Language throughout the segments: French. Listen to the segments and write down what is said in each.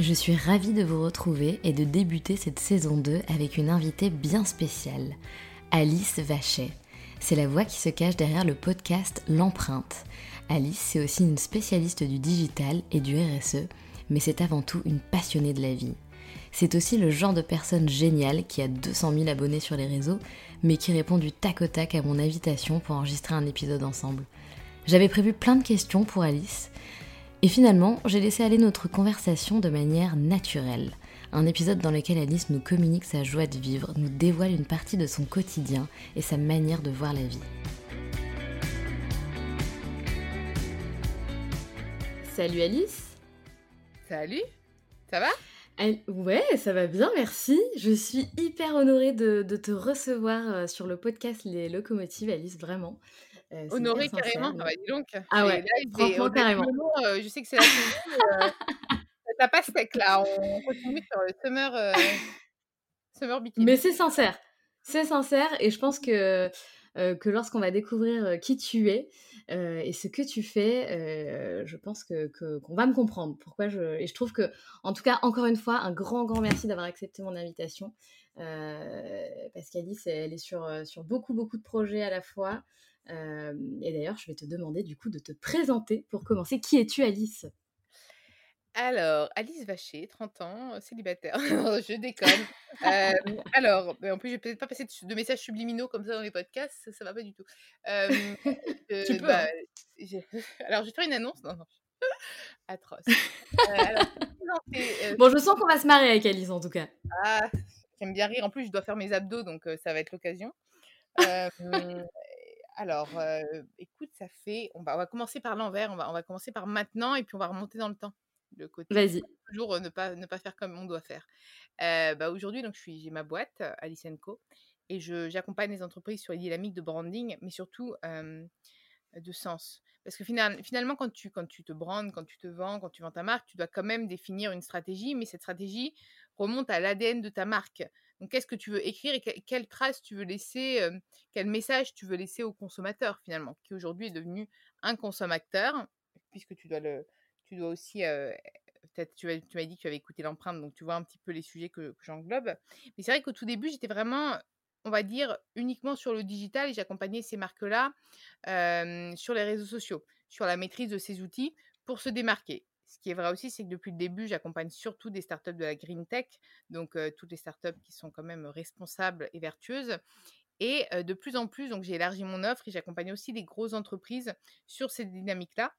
Je suis ravie de vous retrouver et de débuter cette saison 2 avec une invitée bien spéciale, Alice Vachet. C'est la voix qui se cache derrière le podcast L'empreinte. Alice, c'est aussi une spécialiste du digital et du RSE, mais c'est avant tout une passionnée de la vie. C'est aussi le genre de personne géniale qui a 200 000 abonnés sur les réseaux, mais qui répond du tac au tac à mon invitation pour enregistrer un épisode ensemble. J'avais prévu plein de questions pour Alice, et finalement, j'ai laissé aller notre conversation de manière naturelle. Un épisode dans lequel Alice nous communique sa joie de vivre, nous dévoile une partie de son quotidien et sa manière de voir la vie. Salut Alice Salut Ça va? Ouais, ça va bien, merci. Je suis hyper honorée de, te recevoir euh, sur le podcast Les Locomotives, Alice, vraiment. Euh, Honorée carrément, ah bah dis donc. Ah ouais, franchement, carrément. Euh, je sais que c'est la saison, ça passe sec là, on continue sur le summer, summer bikini. Mais c'est sincère, c'est sincère et je pense que, que lorsqu'on va découvrir qui tu es, euh, et ce que tu fais, euh, je pense que qu'on va me comprendre. Pourquoi je et je trouve que, en tout cas, encore une fois, un grand grand merci d'avoir accepté mon invitation, euh, parce qu'Alice, elle est sur sur beaucoup beaucoup de projets à la fois. Et d'ailleurs, je vais te demander du coup de te présenter pour commencer. Qui es-tu, Alice? Alors, Alice Vacher, 30 ans, célibataire. je déconne. alors, en plus, je vais peut-être pas passer de, messages subliminaux comme ça dans les podcasts, ça, ça va pas du tout. tu peux. Bah, hein. alors, je vais faire une annonce. Non, non. Atroce. bon, je sens qu'on va se marrer avec Alice en tout cas. Ah, j'aime bien rire. En plus, je dois faire mes abdos, donc ça va être l'occasion. Alors, écoute, ça fait. On va, on va commencer par l'envers. On va, on va commencer par maintenant et puis on va remonter dans le temps le côté Vas-y. toujours ne pas ne pas faire comme on doit faire. bah aujourd'hui donc je suis j'ai ma boîte Alice Co et je j'accompagne les entreprises sur les dynamiques de branding mais surtout de sens. Parce que finalement, quand tu, quand tu te brandes, quand tu te vends, quand tu vends ta marque, tu dois quand même définir une stratégie, mais cette stratégie remonte à l'ADN de ta marque. Donc, qu'est-ce que tu veux écrire et quelle trace tu veux laisser, quel message tu veux laisser au consommateur, finalement, qui aujourd'hui est devenu un consommateur, puisque tu dois le, tu dois aussi, peut-être, tu, tu m'as dit que tu avais écouté l'empreinte, donc tu vois un petit peu les sujets que, j'englobe. Mais c'est vrai qu'au tout début, j'étais vraiment, on va dire, uniquement sur le digital et j'accompagnais ces marques-là sur les réseaux sociaux, sur la maîtrise de ces outils pour se démarquer. Ce qui est vrai aussi, c'est que depuis le début, j'accompagne surtout des startups de la green tech, donc toutes les startups qui sont quand même responsables et vertueuses. Et de plus en plus, donc j'ai élargi mon offre et j'accompagne aussi des grosses entreprises sur ces dynamiques-là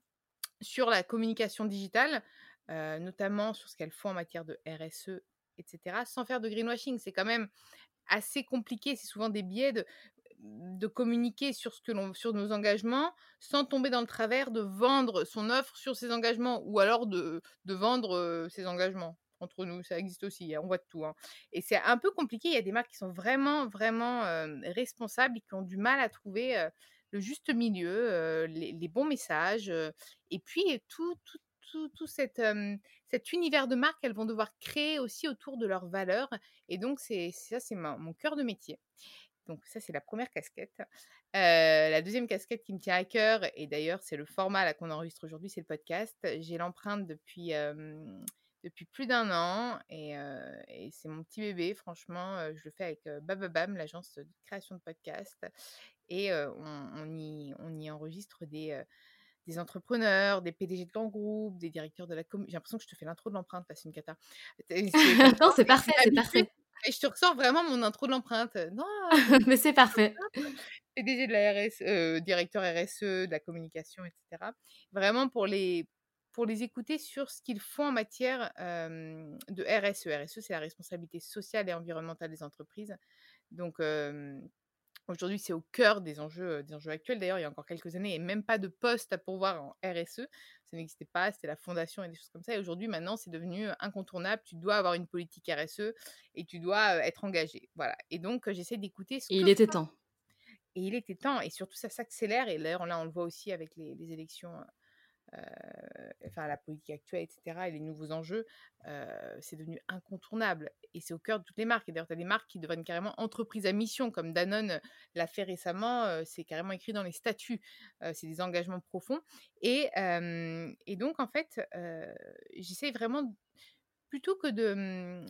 sur la communication digitale, notamment sur ce qu'elles font en matière de RSE, etc., sans faire de greenwashing. C'est quand même assez compliqué, c'est souvent des biais de, de communiquer sur, ce que l'on, sur nos engagements sans tomber dans le travers de vendre son offre sur ses engagements ou alors de, de vendre ses engagements. Entre nous, ça existe aussi, hein, on voit de tout. Hein. Et c'est un peu compliqué, il y a des marques qui sont vraiment, vraiment responsables et qui ont du mal à trouver le juste milieu, les, bons messages, et puis tout, tout, cet univers de marque, elles vont devoir créer aussi autour de leurs valeurs. Et donc, c'est ça, c'est mon cœur de métier. Donc ça, c'est la première casquette. la deuxième casquette qui me tient à cœur, et d'ailleurs, c'est le format qu'on enregistre aujourd'hui, c'est le podcast. J'ai l'empreinte depuis, depuis plus d'un an, et, c'est mon petit bébé. Franchement, je le fais avec Bababam, l'agence de création de podcast. Et on, y, on y enregistre des des entrepreneurs, des PDG de grands groupes, des directeurs de la com. J'ai l'impression que je te fais l'intro de l'empreinte, là, c'est une cata. non, c'est parfait, c'est parfait. Et je te ressens vraiment mon intro de l'empreinte. Non, mais c'est parfait. PDG de la RS, euh, directeur RSE, de la communication, etc. Vraiment pour les, pour les écouter sur ce qu'ils font en matière de RSE. RSE, c'est la responsabilité sociale et environnementale des entreprises. Donc, Aujourd'hui, c'est au cœur des enjeux, des enjeux actuels. D'ailleurs, il y a encore quelques années, il n'y avait même pas de poste à pourvoir en RSE. Ça n'existait pas, c'était la fondation et des choses comme ça. Et aujourd'hui, maintenant, c'est devenu incontournable. Tu dois avoir une politique RSE et tu dois être engagé. Voilà. Et donc, j'essaie d'écouter ce Et il était temps. Et il était temps. Et surtout, ça s'accélère. Et d'ailleurs, là, on le voit aussi avec les, les élections enfin la politique actuelle, etc., et les nouveaux enjeux, euh, c'est devenu incontournable. Et c'est au cœur de toutes les marques. Et d'ailleurs, tu as des marques qui deviennent carrément entreprises à mission, comme Danone l'a fait récemment. Euh, c'est carrément écrit dans les statuts. c'est des engagements profonds. Et, et donc, en fait, j'essaie vraiment, plutôt que de,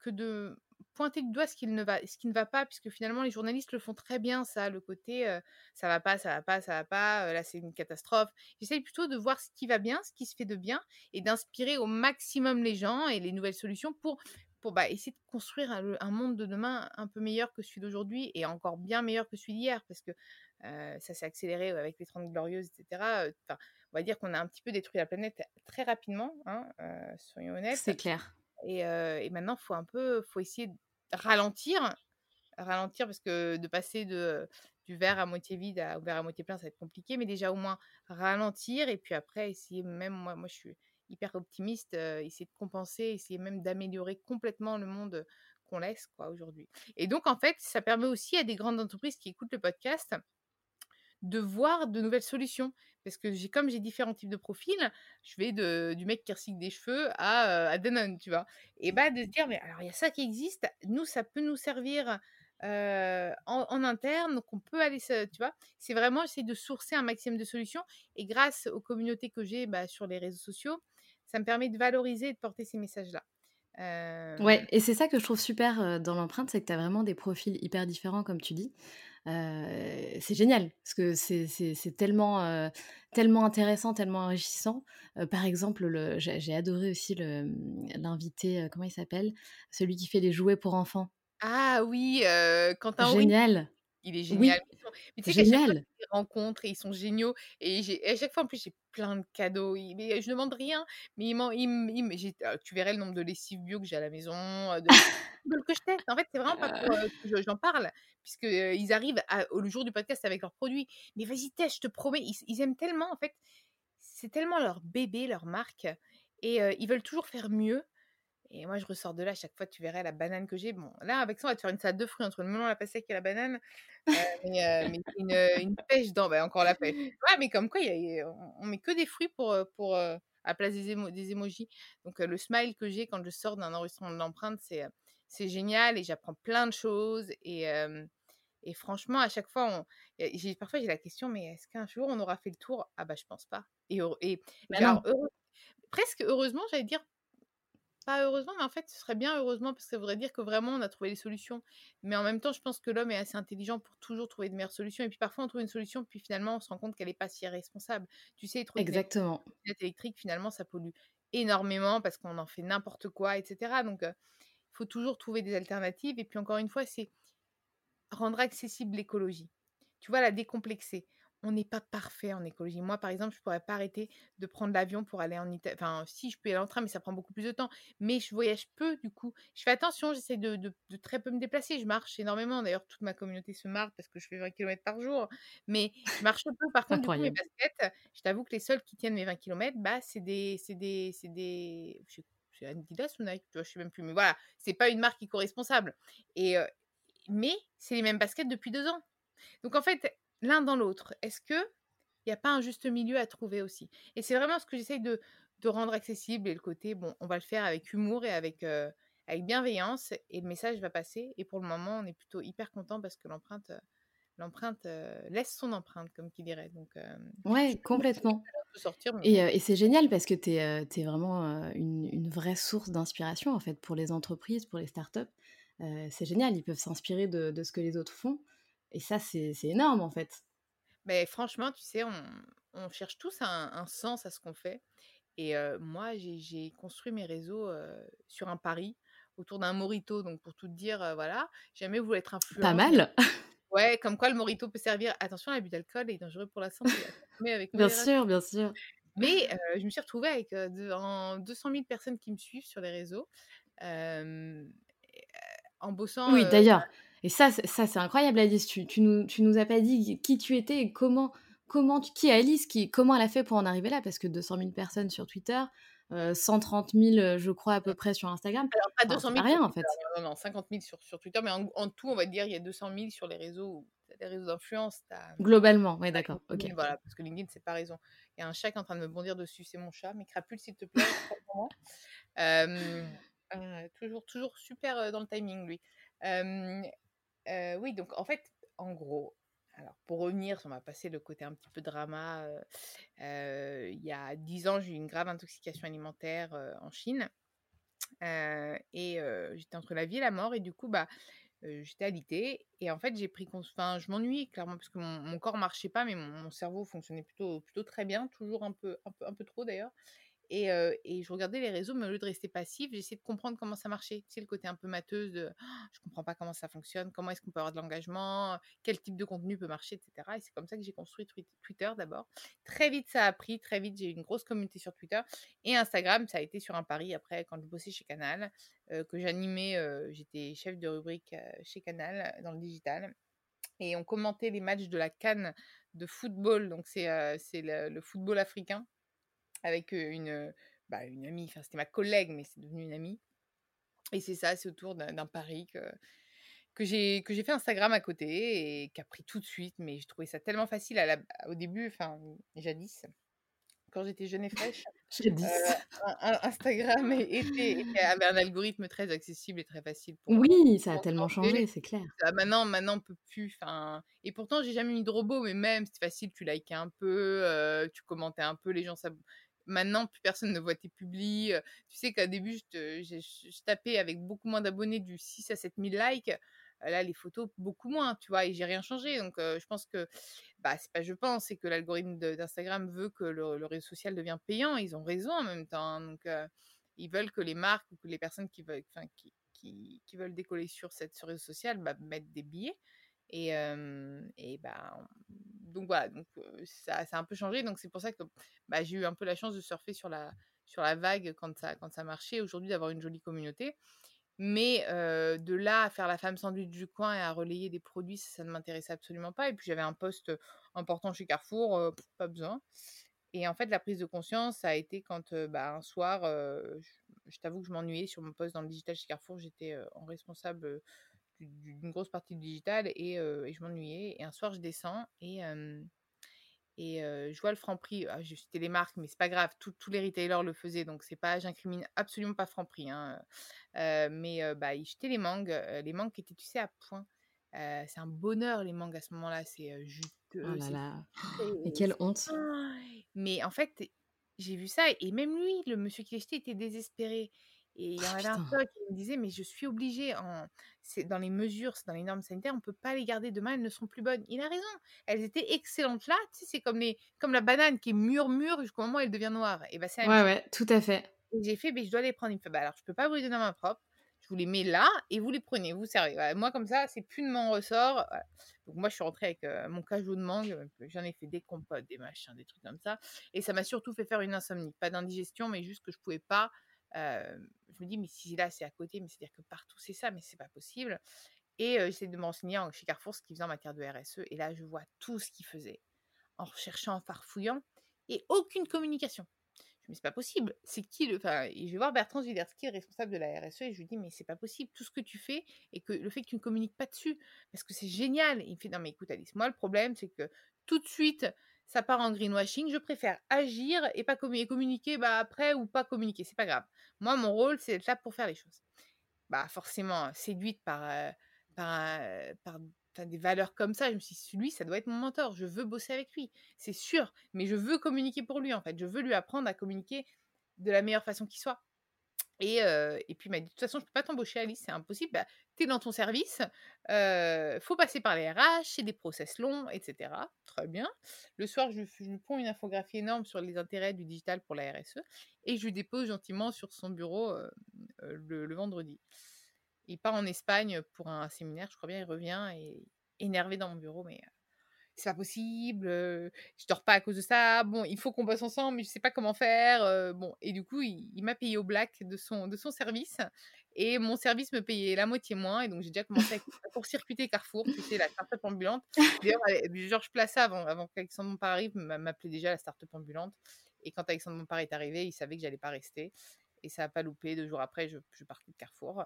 que de pointer du doigt ce qui ne va, ce qui ne va pas, puisque finalement les journalistes le font très bien, ça, le côté ça va pas, ça va pas, ça va pas, là c'est une catastrophe. J'essaye plutôt de voir ce qui va bien, ce qui se fait de bien, et d'inspirer au maximum les gens et les nouvelles solutions pour pour bah, essayer de construire un, monde de demain un peu meilleur que celui d'aujourd'hui et encore bien meilleur que celui d'hier, parce que ça s'est accéléré avec les 30 glorieuses, etc. on va dire qu'on a un petit peu détruit la planète très rapidement, hein, soyons honnêtes. C'est clair. Et, maintenant, faut un peu, faut essayer de ralentir, ralentir parce que de passer de du verre à moitié vide à, au verre à moitié plein, ça va être compliqué, mais déjà au moins ralentir et puis après essayer même moi, moi je suis hyper optimiste, essayer de compenser, essayer même d'améliorer complètement le monde qu'on laisse quoi aujourd'hui. Et donc en fait, ça permet aussi à des grandes entreprises qui écoutent le podcast de voir de nouvelles solutions. Parce que j'ai, comme j'ai différents types de profils, je vais de, du mec qui recycle des cheveux à, à Danone, tu vois. Et bah de se dire, mais alors il y a ça qui existe, nous, ça peut nous servir en, interne, donc on peut aller, tu vois. C'est vraiment, essayer de sourcer un maximum de solutions. Et grâce aux communautés que j'ai bah, sur les réseaux sociaux, ça me permet de valoriser et de porter ces messages-là. Ouais, et c'est ça que je trouve super dans l'empreinte, c'est que tu as vraiment des profils hyper différents, comme tu dis c'est génial parce que c'est tellement, tellement intéressant, tellement enrichissant. par exemple, j'ai adoré aussi mmh, l'invité, comment il s'appelle? Celui qui fait les jouets pour enfants. Ah oui, Quentin Génial. Il est génial. Mais tu sais génial. Ils rencontrent et ils sont géniaux. Et, à chaque fois, en plus, j'ai plein de cadeaux. mais je ne demande rien. Mais il, ah, tu verrais le nombre de lessives bio que j'ai à la maison, de, que je teste. En fait, c'est vraiment pas pour que j'en parle, puisqu'ils arrivent au jour du podcast avec leurs produits. Mais vas-y, teste, je te promets. Ils, aiment tellement, en fait. C'est tellement leur bébé, leur marque. Et ils veulent toujours faire mieux. Et moi, je ressors de là, à chaque fois, tu verrais la banane que j'ai. Bon, là, avec ça, on va te faire une salade de fruits entre le melon, la pastèque et la banane. Euh, mais, euh, mais une, une, pêche dans, bah, encore la pêche. Ouais, mais comme quoi, y a, on, met que des fruits pour, pour, à la place des, des emojis. Donc, le smile que j'ai quand je sors d'un enregistrement de l'empreinte, c'est, c'est génial et j'apprends plein de choses. Et, et franchement, à chaque fois, on, j'ai, parfois, j'ai la question, mais est-ce qu'un jour, on aura fait le tour? Ah, bah, je pense pas. Et, et bah presque heureusement, j'allais dire, pas heureusement, mais en fait, ce serait bien heureusement parce que ça voudrait dire que vraiment on a trouvé des solutions. Mais en même temps, je pense que l'homme est assez intelligent pour toujours trouver de meilleures solutions. Et puis parfois, on trouve une solution, puis finalement, on se rend compte qu'elle n'est pas si responsable. Tu sais, trop Exactement. électrique, finalement, ça pollue énormément parce qu'on en fait n'importe quoi, etc. Donc, il faut toujours trouver des alternatives. Et puis encore une fois, c'est rendre accessible l'écologie. Tu vois, la décomplexer on n'est pas parfait en écologie. Moi, par exemple, je pourrais pas arrêter de prendre l'avion pour aller en Italie. Enfin, si, je peux y aller en train, mais ça prend beaucoup plus de temps. Mais je voyage peu, du coup. Je fais attention, j'essaie de, très peu me déplacer. Je marche énormément. D'ailleurs, toute ma communauté se marre parce que je fais 20 km par jour. Mais je marche peu. Par contre, du coup, mes baskets, je t'avoue que les seuls qui tiennent mes 20 km, bah, c'est des. C'est des. C'est des. C'est Adidas ou Nike, tu vois, je sais même plus. Mais voilà, c'est pas une marque éco-responsable. Et, mais c'est les mêmes baskets depuis deux ans. Donc en fait, l'un dans l'autre. Est-ce que il n'y a pas un juste milieu à trouver aussi? Et c'est vraiment ce que j'essaye de, de rendre accessible et le côté, bon, on va le faire avec humour et avec, avec bienveillance et le message va passer. Et pour le moment, on est plutôt hyper content parce que l'empreinte, l'empreinte laisse son empreinte, comme qui dirait. Donc, ouais, complètement. Sortir, et, et c'est génial parce que tu es, es, vraiment une, une, vraie source d'inspiration en fait pour les entreprises, pour les startups. c'est génial, ils peuvent s'inspirer de, de, ce que les autres font. Et ça, c'est énorme en fait. Mais franchement, tu sais, on, on cherche tous un, un, sens à ce qu'on fait. Et moi, j'ai construit mes réseaux sur un pari autour d'un morito. Donc, pour tout dire, voilà, jamais vous voulez être influent. Pas mal. Ouais, comme quoi le morito peut servir. Attention, l'abus d'alcool est dangereux pour la santé. Mais avec bien sûr, bien sûr. Mais je me suis retrouvée avec en 200 000 personnes qui me suivent sur les réseaux, en bossant. Oui, d'ailleurs. Et ça, ça c'est incroyable, Alice. Tu, tu, nous, tu nous as pas dit qui tu étais et comment, comment tu, qui Alice, qui, comment elle a fait pour en arriver là, parce que 200 000 personnes sur Twitter, 130 euh, 000, je crois, à peu près sur Instagram. Alors, pas 200 000. rien, en fait. Non, non, 50 000 sur, sur Twitter, mais en, tout, on va dire, il y a 200 000 sur les réseaux, les réseaux d'influence. Globalement, oui, d'accord. Ok. Voilà, parce que LinkedIn, c'est pas raison. Il y a un chat qui est en train de me bondir dessus, c'est mon chat. Mais crapule, s'il te plaît. euh, euh, toujours, toujours super dans le timing, lui. Oui, donc en fait, en gros, alors, pour revenir, on va passer le côté un petit peu drama. il y a dix ans, j'ai eu une grave intoxication alimentaire en Chine. et j'étais entre la vie et la mort. Et du coup, bah, j'étais alitée. Et en fait, j'ai pris. Enfin, je m'ennuyais clairement parce que mon, mon, corps marchait pas, mais mon, mon, cerveau fonctionnait plutôt, plutôt très bien. Toujours un peu, un peu, un peu trop d'ailleurs. Et, je regardais les réseaux, mais au lieu de rester passif, j'essayais de comprendre comment ça marchait. Sais, le côté un peu mateuse de «Oh, je comprends pas comment ça fonctionne, comment est-ce qu'on peut avoir de l'engagement, quel type de contenu peut marcher, etc. Et c'est comme ça que j'ai construit Twitter d'abord. Très vite, ça a pris, très vite, j'ai eu une grosse communauté sur Twitter. Et Instagram, ça a été sur un pari après, quand je bossais chez Canal, que j'animais, j'étais chef de rubrique chez Canal dans le digital. Et on commentait les matchs de la Cannes de football, donc c'est le, le football africain avec une, bah, une amie, enfin c'était ma collègue, mais c'est devenu une amie. Et c'est ça, c'est autour d'un pari que, que j'ai fait Instagram à côté et qui a pris tout de suite, mais j'ai trouvé ça tellement facile à la, au début, enfin jadis, quand j'étais jeune et fraîche. Instagram était, avait un algorithme très accessible et très facile pour Oui, ça a tellement changé, c'est clair. maintenant, maintenant, on peut plus. Et pourtant, j'ai jamais mis de robot, mais même, c'était facile, tu likais un peu, tu commentais un peu, les gens, ça, Maintenant, plus personne ne voit tes publis. Tu sais qu'au début, je, tapais avec beaucoup moins d'abonnés du 6 à 7 000 likes. Là, les photos, beaucoup moins, tu vois, et j'ai rien changé. Donc, je pense que, bah, c'est pas je pense, c'est que l'algorithme d'Instagram veut que le, réseau social devienne payant. Ils ont raison en même temps. Hein. ils veulent que les marques ou que les personnes qui, veulent décoller sur cette ce réseau social bah, mettent des billets. Et, et bah, donc voilà, donc, ça, ça, a un peu changé. Donc c'est pour ça que bah, j'ai eu un peu la chance de surfer sur la, sur la vague quand ça, quand ça marchait. Aujourd'hui, d'avoir une jolie communauté. Mais de là à faire la femme sandwich du coin et à relayer des produits, ça, ne m'intéressait absolument pas. Et puis j'avais un poste important chez Carrefour, pas besoin. Et en fait, la prise de conscience, ça a été quand bah, un soir, je, t'avoue que je m'ennuyais sur mon poste dans le digital chez Carrefour. J'étais en responsable d'une grosse partie du digital et, et je m'ennuyais. Et un soir, je descends et, et je vois le Franprix. Ah, j'ai cité les marques, mais c'est pas grave. tous les retailers le faisaient, donc c'est pas, j'incrimine absolument pas Franprix. Hein. mais bah, ils jetaient les mangues, les mangues qui étaient, tu sais, à point. c'est un bonheur les mangues à ce moment-là, c'est juteux. Oh là là. Et quelle honte. Mais en fait, j'ai vu ça et même lui, le monsieur qui l'achetait, était désespéré. Et il y en avait un qui me disait, mais je suis obligée, en... c'est dans les mesures, c'est dans les normes sanitaires, on ne peut pas les garder demain, elles ne seront plus bonnes. Il a raison, elles étaient excellentes là, tu sais, c'est comme, les... comme la banane qui est mûre-mûre jusqu'au moment où elle devient noire. Et ben, c'est ouais, ouais, tout à fait. j'ai fait, mais je dois les prendre. Il me fait, bah alors je peux pas vous les donner en main propre, je vous les mets là et vous les prenez, vous servez. moi, comme ça, c'est plus de mon ressort. Donc, moi, je suis rentrée avec mon cajou de mangue, j'en ai fait des compotes, des machins, des trucs comme ça. Et ça m'a surtout fait faire une insomnie, pas d'indigestion, mais juste que je pouvais pas je me dis, mais si là, c'est à côté, mais c'est-à-dire que partout, c'est ça, mais c'est pas possible. Et j'essaie de me renseigner chez Carrefour ce qu'ils faisaient en matière de RSE. Et là, je vois tout ce qu'ils faisaient en recherchant, en farfouillant, et aucune communication. Je me dis, c'est pas possible. C'est qui le. Enfin, je vais voir Bertrand Zwiderski, le responsable de la RSE, et je lui dis, mais c'est pas possible. Tout ce que tu fais, et que le fait que tu ne communiques pas dessus, parce que c'est génial. il me fait, non, mais écoute, Alice, moi, le problème, c'est que tout de suite, ça part en greenwashing. Je préfère agir et pas communiquer bah, après ou pas communiquer. C'est pas grave. Moi, mon rôle, c'est d'être là pour faire les choses. Bah, forcément, séduite par, par, par des valeurs comme ça, je me suis dit, lui, ça doit être mon mentor. Je veux bosser avec lui. C'est sûr. Mais je veux communiquer pour lui, en fait. Je veux lui apprendre à communiquer de la meilleure façon qui soit. Et, et puis, il m'a dit, de toute façon, je ne peux pas t'embaucher, Alice, c'est impossible. Bah, tu es dans ton service, il faut passer par les RH, c'est des process longs, etc. Très bien. Le soir, je, lui prends une infographie énorme sur les intérêts du digital pour la RSE et je lui dépose gentiment sur son bureau le, vendredi. Il part en Espagne pour un séminaire, je crois bien, il revient et énervé dans mon bureau, mais c'est pas possible, je dors pas à cause de ça, bon, il faut qu'on bosse ensemble, mais je sais pas comment faire, bon, et du coup, il, m'a payé au black de son, de son service, et mon service me payait la moitié moins, et donc j'ai déjà commencé à court-circuiter Carrefour, qui était la start-up ambulante. D'ailleurs, Georges Plaça, avant, avant qu'Alexandre Montpar arrive, m'appelait déjà la start-up ambulante, et quand Alexandre Montpar est arrivé, il savait que j'allais pas rester, et ça n'a pas loupé. Deux jours après, je, je partais de Carrefour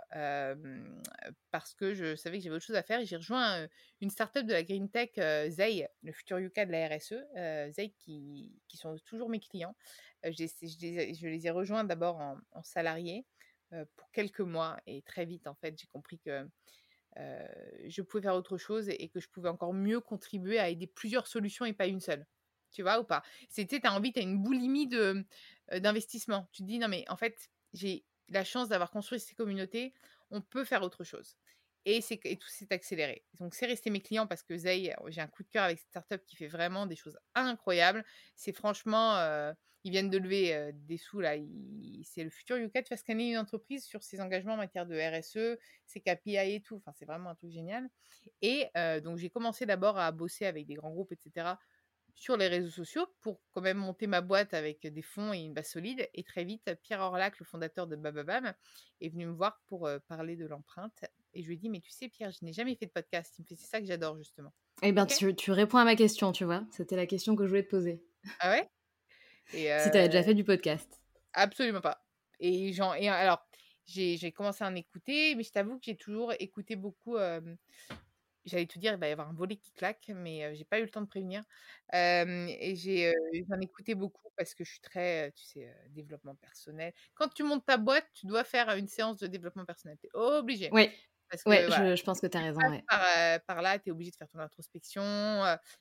parce que je savais que j'avais autre chose à faire et j'ai rejoint une startup de la green tech Zay, le futur Yuka de la RSE, Zay qui, qui, sont toujours mes clients. Je, les ai rejoints d'abord en, en, salarié pour quelques mois et très vite en fait j'ai compris que je pouvais faire autre chose et, et que je pouvais encore mieux contribuer à aider plusieurs solutions et pas une seule tu vois, ou pas? C'était, tu as envie, tu as une boulimie de, d'investissement. Tu te dis, non, mais en fait, j'ai la chance d'avoir construit ces communautés, on peut faire autre chose. Et, et tout s'est accéléré. Donc, c'est resté mes clients parce que Zay, j'ai un coup de cœur avec cette startup qui fait vraiment des choses incroyables. C'est franchement, ils viennent de lever des sous là. c'est le futur Yuka de faire scanner une entreprise sur ses engagements en matière de RSE, ses KPI et tout. Enfin, c'est vraiment un truc génial. Et donc, j'ai commencé d'abord à bosser avec des grands groupes, etc sur les réseaux sociaux pour quand même monter ma boîte avec des fonds et une base solide. Et très vite, Pierre Orlac, le fondateur de Bababam, est venu me voir pour parler de l'empreinte. Et je lui ai dit, mais tu sais, Pierre, je n'ai jamais fait de podcast. Il me fait, c'est ça que j'adore, justement. Eh bien, tu, tu, réponds à ma question, tu vois. C'était la question que je voulais te poser. Ah ouais? Et Si tu avais déjà fait du podcast. Absolument pas. Et, genre, et alors, j'ai commencé à en écouter, mais je t'avoue que j'ai toujours écouté beaucoup j'allais te dire, il va y avoir un volet qui claque, mais j'ai pas eu le temps de prévenir. et j'ai, j'en écouté beaucoup parce que je suis très, tu sais, développement personnel. Quand tu montes ta boîte, tu dois faire une séance de développement personnel. Tu es obligé. Oui. Parce que, ouais, je, je, pense que tu as raison. Ouais. Par, par, là, tu es obligé de faire ton introspection,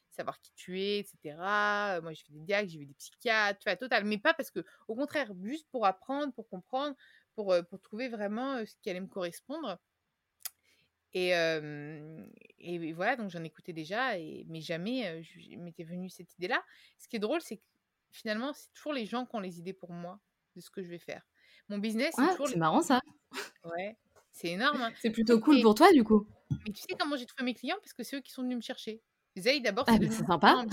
savoir qui tu es, etc. Moi, j'ai fait des diags, j'ai vu des psychiatres, tu vois, total. Mais pas parce que, au contraire, juste pour apprendre, pour comprendre, pour, pour trouver vraiment ce qui allait me correspondre. Et, et voilà, donc j'en écoutais déjà, et, mais jamais je m'était venue cette idée-là. Ce qui est drôle, c'est que finalement, c'est toujours les gens qui ont les idées pour moi de ce que je vais faire. Mon business, c'est toujours. C'est marrant ça. Ouais, c'est énorme. Hein. C'est plutôt cool pour toi, du coup. Mais tu sais comment j'ai trouvé mes clients? Parce que c'est eux qui sont venus me chercher. Zay, d'abord, ah, c'est sympa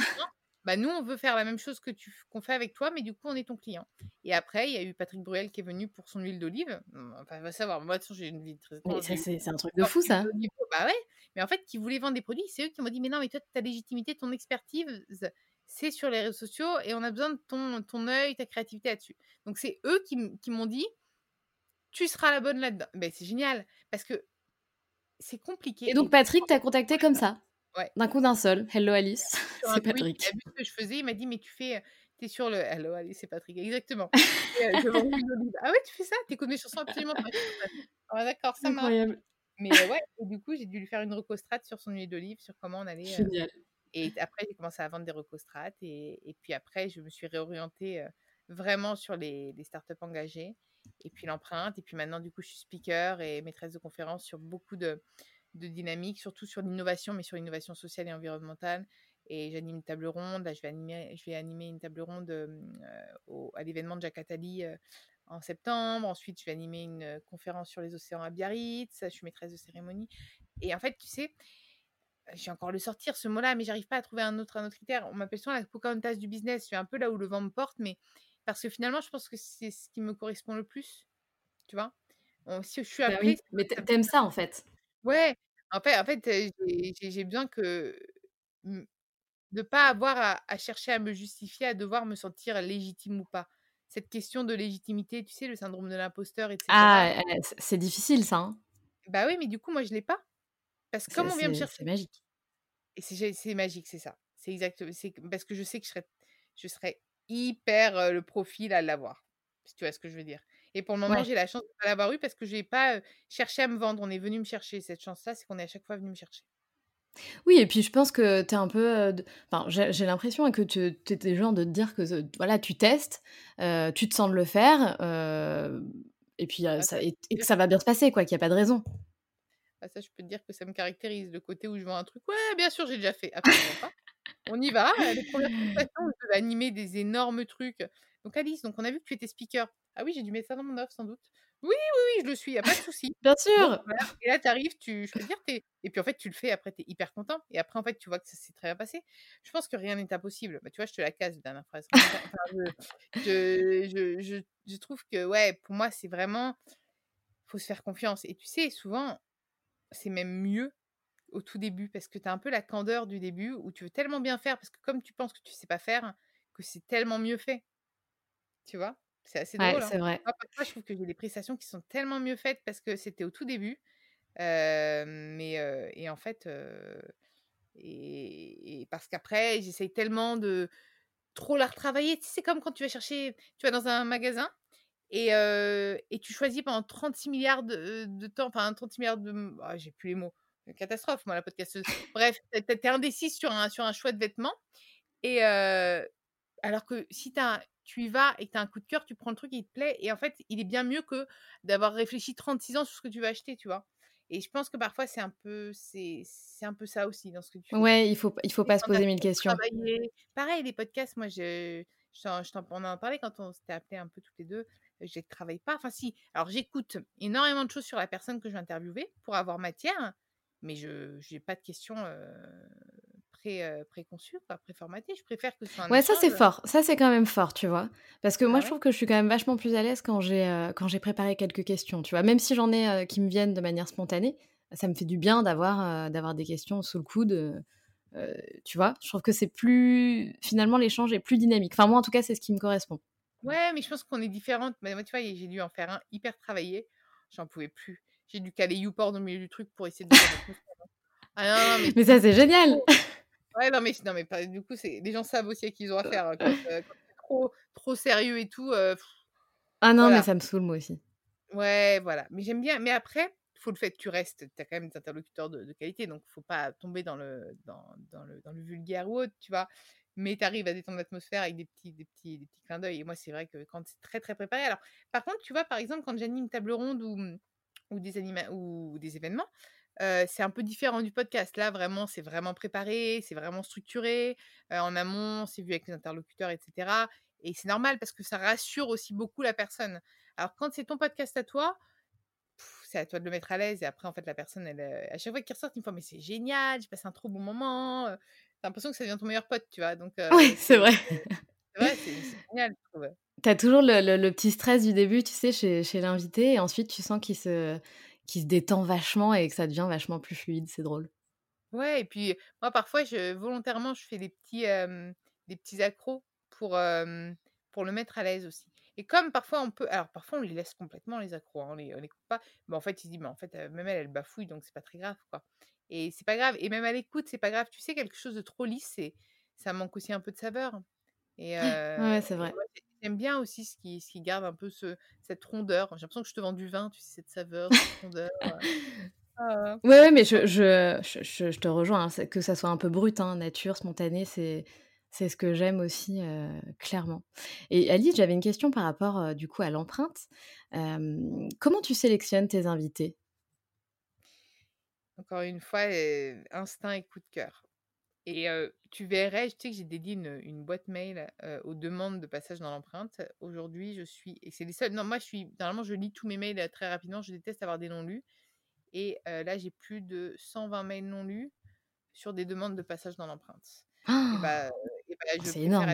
bah nous, on veut faire la même chose que tu qu'on fait avec toi, mais du coup, on est ton client. Et après, il y a eu Patrick Bruel qui est venu pour son huile d'olive. Enfin, va savoir. Moi, de toute façon, j'ai une vie très. C'est un truc de fou, ça. Bah ouais. Mais en fait, qui voulait vendre des produits, c'est eux qui m'ont dit, mais non, mais toi, ta légitimité, ton expertise, c'est sur les réseaux sociaux et on a besoin de ton, ton œil, ta créativité là-dessus. Donc, c'est eux qui, qui m'ont dit, tu seras la bonne là-dedans. Ben, c'est génial parce que c'est compliqué. Et donc, Patrick t'a contacté comme ça? D'un coup d'un seul. Hello Alice, c'est Patrick. il a vu ce que je faisais, il m'a dit mais tu fais, t'es sur le. Hello Alice, c'est Patrick, exactement. Euh, ah ouais, tu fais ça? T'es connu sur ça absolument ah, D'accord, ça marche. Mais euh, ouais, et du coup, j'ai dû lui faire une recostrate sur son huile d'olive, sur comment on allait. Euh, Génial. et après, j'ai commencé à vendre des recostrates. Et, et puis après, je me suis réorientée vraiment sur les, les startups engagées. Et puis l'empreinte. Et puis maintenant, du coup, je suis speaker et maîtresse de conférences sur beaucoup de, de dynamique, surtout sur l'innovation, mais sur l'innovation sociale et environnementale. Et j'anime une table ronde. Là, je vais animer, je vais animer une table ronde au, à l'événement de Jacques Attali en septembre. Ensuite, je vais animer une conférence sur les océans à Biarritz. Je suis maîtresse de cérémonie. Et en fait, tu sais, j'ai encore le sortir ce mot-là, mais j'arrive pas à trouver un autre, un autre critère. On m'appelle souvent la Pocahontas du business. Je suis un peu là où le vent me porte, mais parce que finalement, je pense que c'est ce qui me correspond le plus. Tu vois Si je suis bah appelée. Mais t'aimes ça en fait. Ouais, en fait en fait, j'ai besoin que de de pas avoir à chercher à me justifier, à devoir me sentir légitime ou pas. Cette question de légitimité, tu sais, le syndrome de l'imposteur etc. Ah, c'est difficile ça, hein. Bah oui, mais du coup, moi, je l'ai pas. Parce que comme on vient me chercher c'est magique. et c'est magique, c'est ça. C'est exact. C'est parce que je sais que je serais, je serais hyper le profil à l'avoir. Si tu vois ce que je veux dire. Et pour le moment, j'ai la chance de pas l'avoir eu parce que je n'ai pas cherché à me vendre. On est venu me chercher. Cette chance-là, c'est qu'on est à chaque fois venu me chercher. Oui, et puis je pense que tu es un peu. Enfin, j'ai l'impression que tu es genre de te dire que voilà, tu testes, tu te sens de le faire, et puis bah, ça, et, que ça va bien se passer, quoi, qu'il n'y a pas de raison. Bah, ça, je peux te dire que ça me caractérise, le côté où je vois un truc. Ouais, bien sûr, j'ai déjà fait. On y va. Les premières animer des énormes trucs. Donc, Alice, donc on a vu que tu étais speaker. Ah oui, j'ai dû mettre ça dans mon offre, sans doute. Oui, oui, oui, je le suis, il n'y a pas de souci. Bien sûr. Et là, tu arrives, tu, je peux dire, es... et puis en fait, tu le fais, après, tu es hyper content. Et après, en fait, tu vois que ça s'est très bien passé. Je pense que rien n'est impossible. Bah, tu vois, je te la casse, la dernière phrase. je, je, je, je, trouve que, ouais, pour moi, c'est vraiment. faut se faire confiance. Et tu sais, souvent, c'est même mieux au tout début parce que tu as un peu la candeur du début où tu veux tellement bien faire parce que comme tu penses que tu sais pas faire, que c'est tellement mieux fait. Tu vois? C'est assez drôle. Ouais, c'est hein. vrai. Moi, parfois, je trouve que j'ai des prestations qui sont tellement mieux faites parce que c'était au tout début. mais et en fait, et, parce qu'après, j'essaye tellement de trop la retravailler. Tu sais, c'est comme quand tu vas chercher, tu vas dans un magasin et, et tu choisis pendant 36 milliards de, temps, enfin 36 milliards de. Ah, j'ai plus les mots. Catastrophe, moi, la podcasteuse. Bref, t'es indécis sur un, sur un choix de vêtements. Et alors que si as, tu y vas et que tu as un coup de cœur, tu prends le truc, il te plaît. Et en fait, il est bien mieux que d'avoir réfléchi 36 ans sur ce que tu vas acheter, tu vois. Et je pense que parfois, c'est un peu, c'est, un peu ça aussi dans ce que tu fais. Ouais, il faut, il faut pas se poser mille questions. Pareil, les podcasts, moi, je, je, t'en, on en parlait quand on s'était appelé un peu toutes les deux je ne travaille pas. Enfin, si. Alors, j'écoute énormément de choses sur la personne que je vais interviewer pour avoir matière, mais je n'ai pas de questions pré, préconçues, préformatées. Je préfère que ce soit un. Ouais, ça, c'est fort. Ça, c'est quand même fort, tu vois. Parce que moi, ah je trouve que je suis quand même vachement plus à l'aise quand j'ai quand j'ai préparé quelques questions, tu vois. Même si j'en ai qui me viennent de manière spontanée, ça me fait du bien d'avoir d'avoir des questions sous le coude. tu vois, je trouve que c'est plus. Finalement, l'échange est plus dynamique. Enfin, moi, en tout cas, c'est ce qui me correspond. Ouais, mais je pense qu'on est différentes. Mais moi, tu vois, j'ai dû en faire un hyper travaillé. J'en pouvais plus. J'ai dû caler YouPorn au milieu du truc pour essayer de. ah non, mais... mais ça, c'est génial! Ouais, non, mais, non, mais pas, du coup, les gens savent aussi à qui ils ont affaire. Hein, quand, euh, trop, trop sérieux et tout. Euh, ah non, mais ça me saoule, moi aussi. Ouais, voilà. Mais j'aime bien. Mais après, il faut le fait que tu restes. Tu as quand même des interlocuteurs de, de qualité. Donc, faut pas tomber dans le, dans, dans, le, dans le vulgaire ou autre, tu vois mais tu arrives à détendre l'atmosphère avec des petits, des petits, des petits clins d'œil. Et moi, c'est vrai que quand c'est très, très préparé. Alors, par contre, tu vois, par exemple, quand j'anime une table ronde ou, ou, des, anima ou des événements, c'est un peu différent du podcast. Là, vraiment, c'est vraiment préparé, c'est vraiment structuré. en amont, c'est vu avec les interlocuteurs, etc. Et c'est normal parce que ça rassure aussi beaucoup la personne. Alors, quand c'est ton podcast à toi, c'est à toi de le mettre à l'aise. Et après, en fait, la personne, elle, à chaque fois qu'il ressort, il me fait Mais c'est génial, j'ai passé un trop bon moment t'as l'impression que ça devient ton meilleur pote, tu vois. Donc, oui, c'est vrai. C'est vrai, c'est génial, je trouve. T'as toujours le, le, petit stress du début, tu sais, chez, chez l'invité, et ensuite tu sens qu'il se, qu'il se détend vachement et que ça devient vachement plus fluide, c'est drôle. Ouais, et puis moi parfois, je, volontairement, je fais des petits, des petits accros pour, pour le mettre à l'aise aussi. Et comme parfois on peut, alors parfois on les laisse complètement les accros, hein, on les, on les coupe pas, mais en fait il dit, mais en fait même elle, elle bafouille, donc c'est pas très grave, quoi. Et c'est pas grave. Et même à l'écoute, c'est pas grave. Tu sais, quelque chose de trop lisse, ça manque aussi un peu de saveur. Et ouais, c'est vrai. J'aime bien aussi ce qui, ce qui garde un peu ce, cette rondeur. J'ai l'impression que je te vends du vin, tu sais, cette saveur, cette rondeur. Ah. Ouais, ouais, mais je, je, je, je te rejoins, hein, que ça soit un peu brut, hein, nature, spontané, c'est, c'est ce que j'aime aussi, clairement. Et Alice, j'avais une question par rapport du coup à l'empreinte. comment tu sélectionnes tes invités? Encore une fois, instinct et coup de cœur. Et tu verrais, je sais que j'ai dédié une, boîte mail aux demandes de passage dans l'empreinte. Aujourd'hui, je suis, et c'est les seuls, non, moi je suis, normalement je lis tous mes mails très rapidement, je déteste avoir des non lus. Et là, j'ai plus de 120 mails non lus sur des demandes de passage dans l'empreinte. et bah, bah, c'est énorme.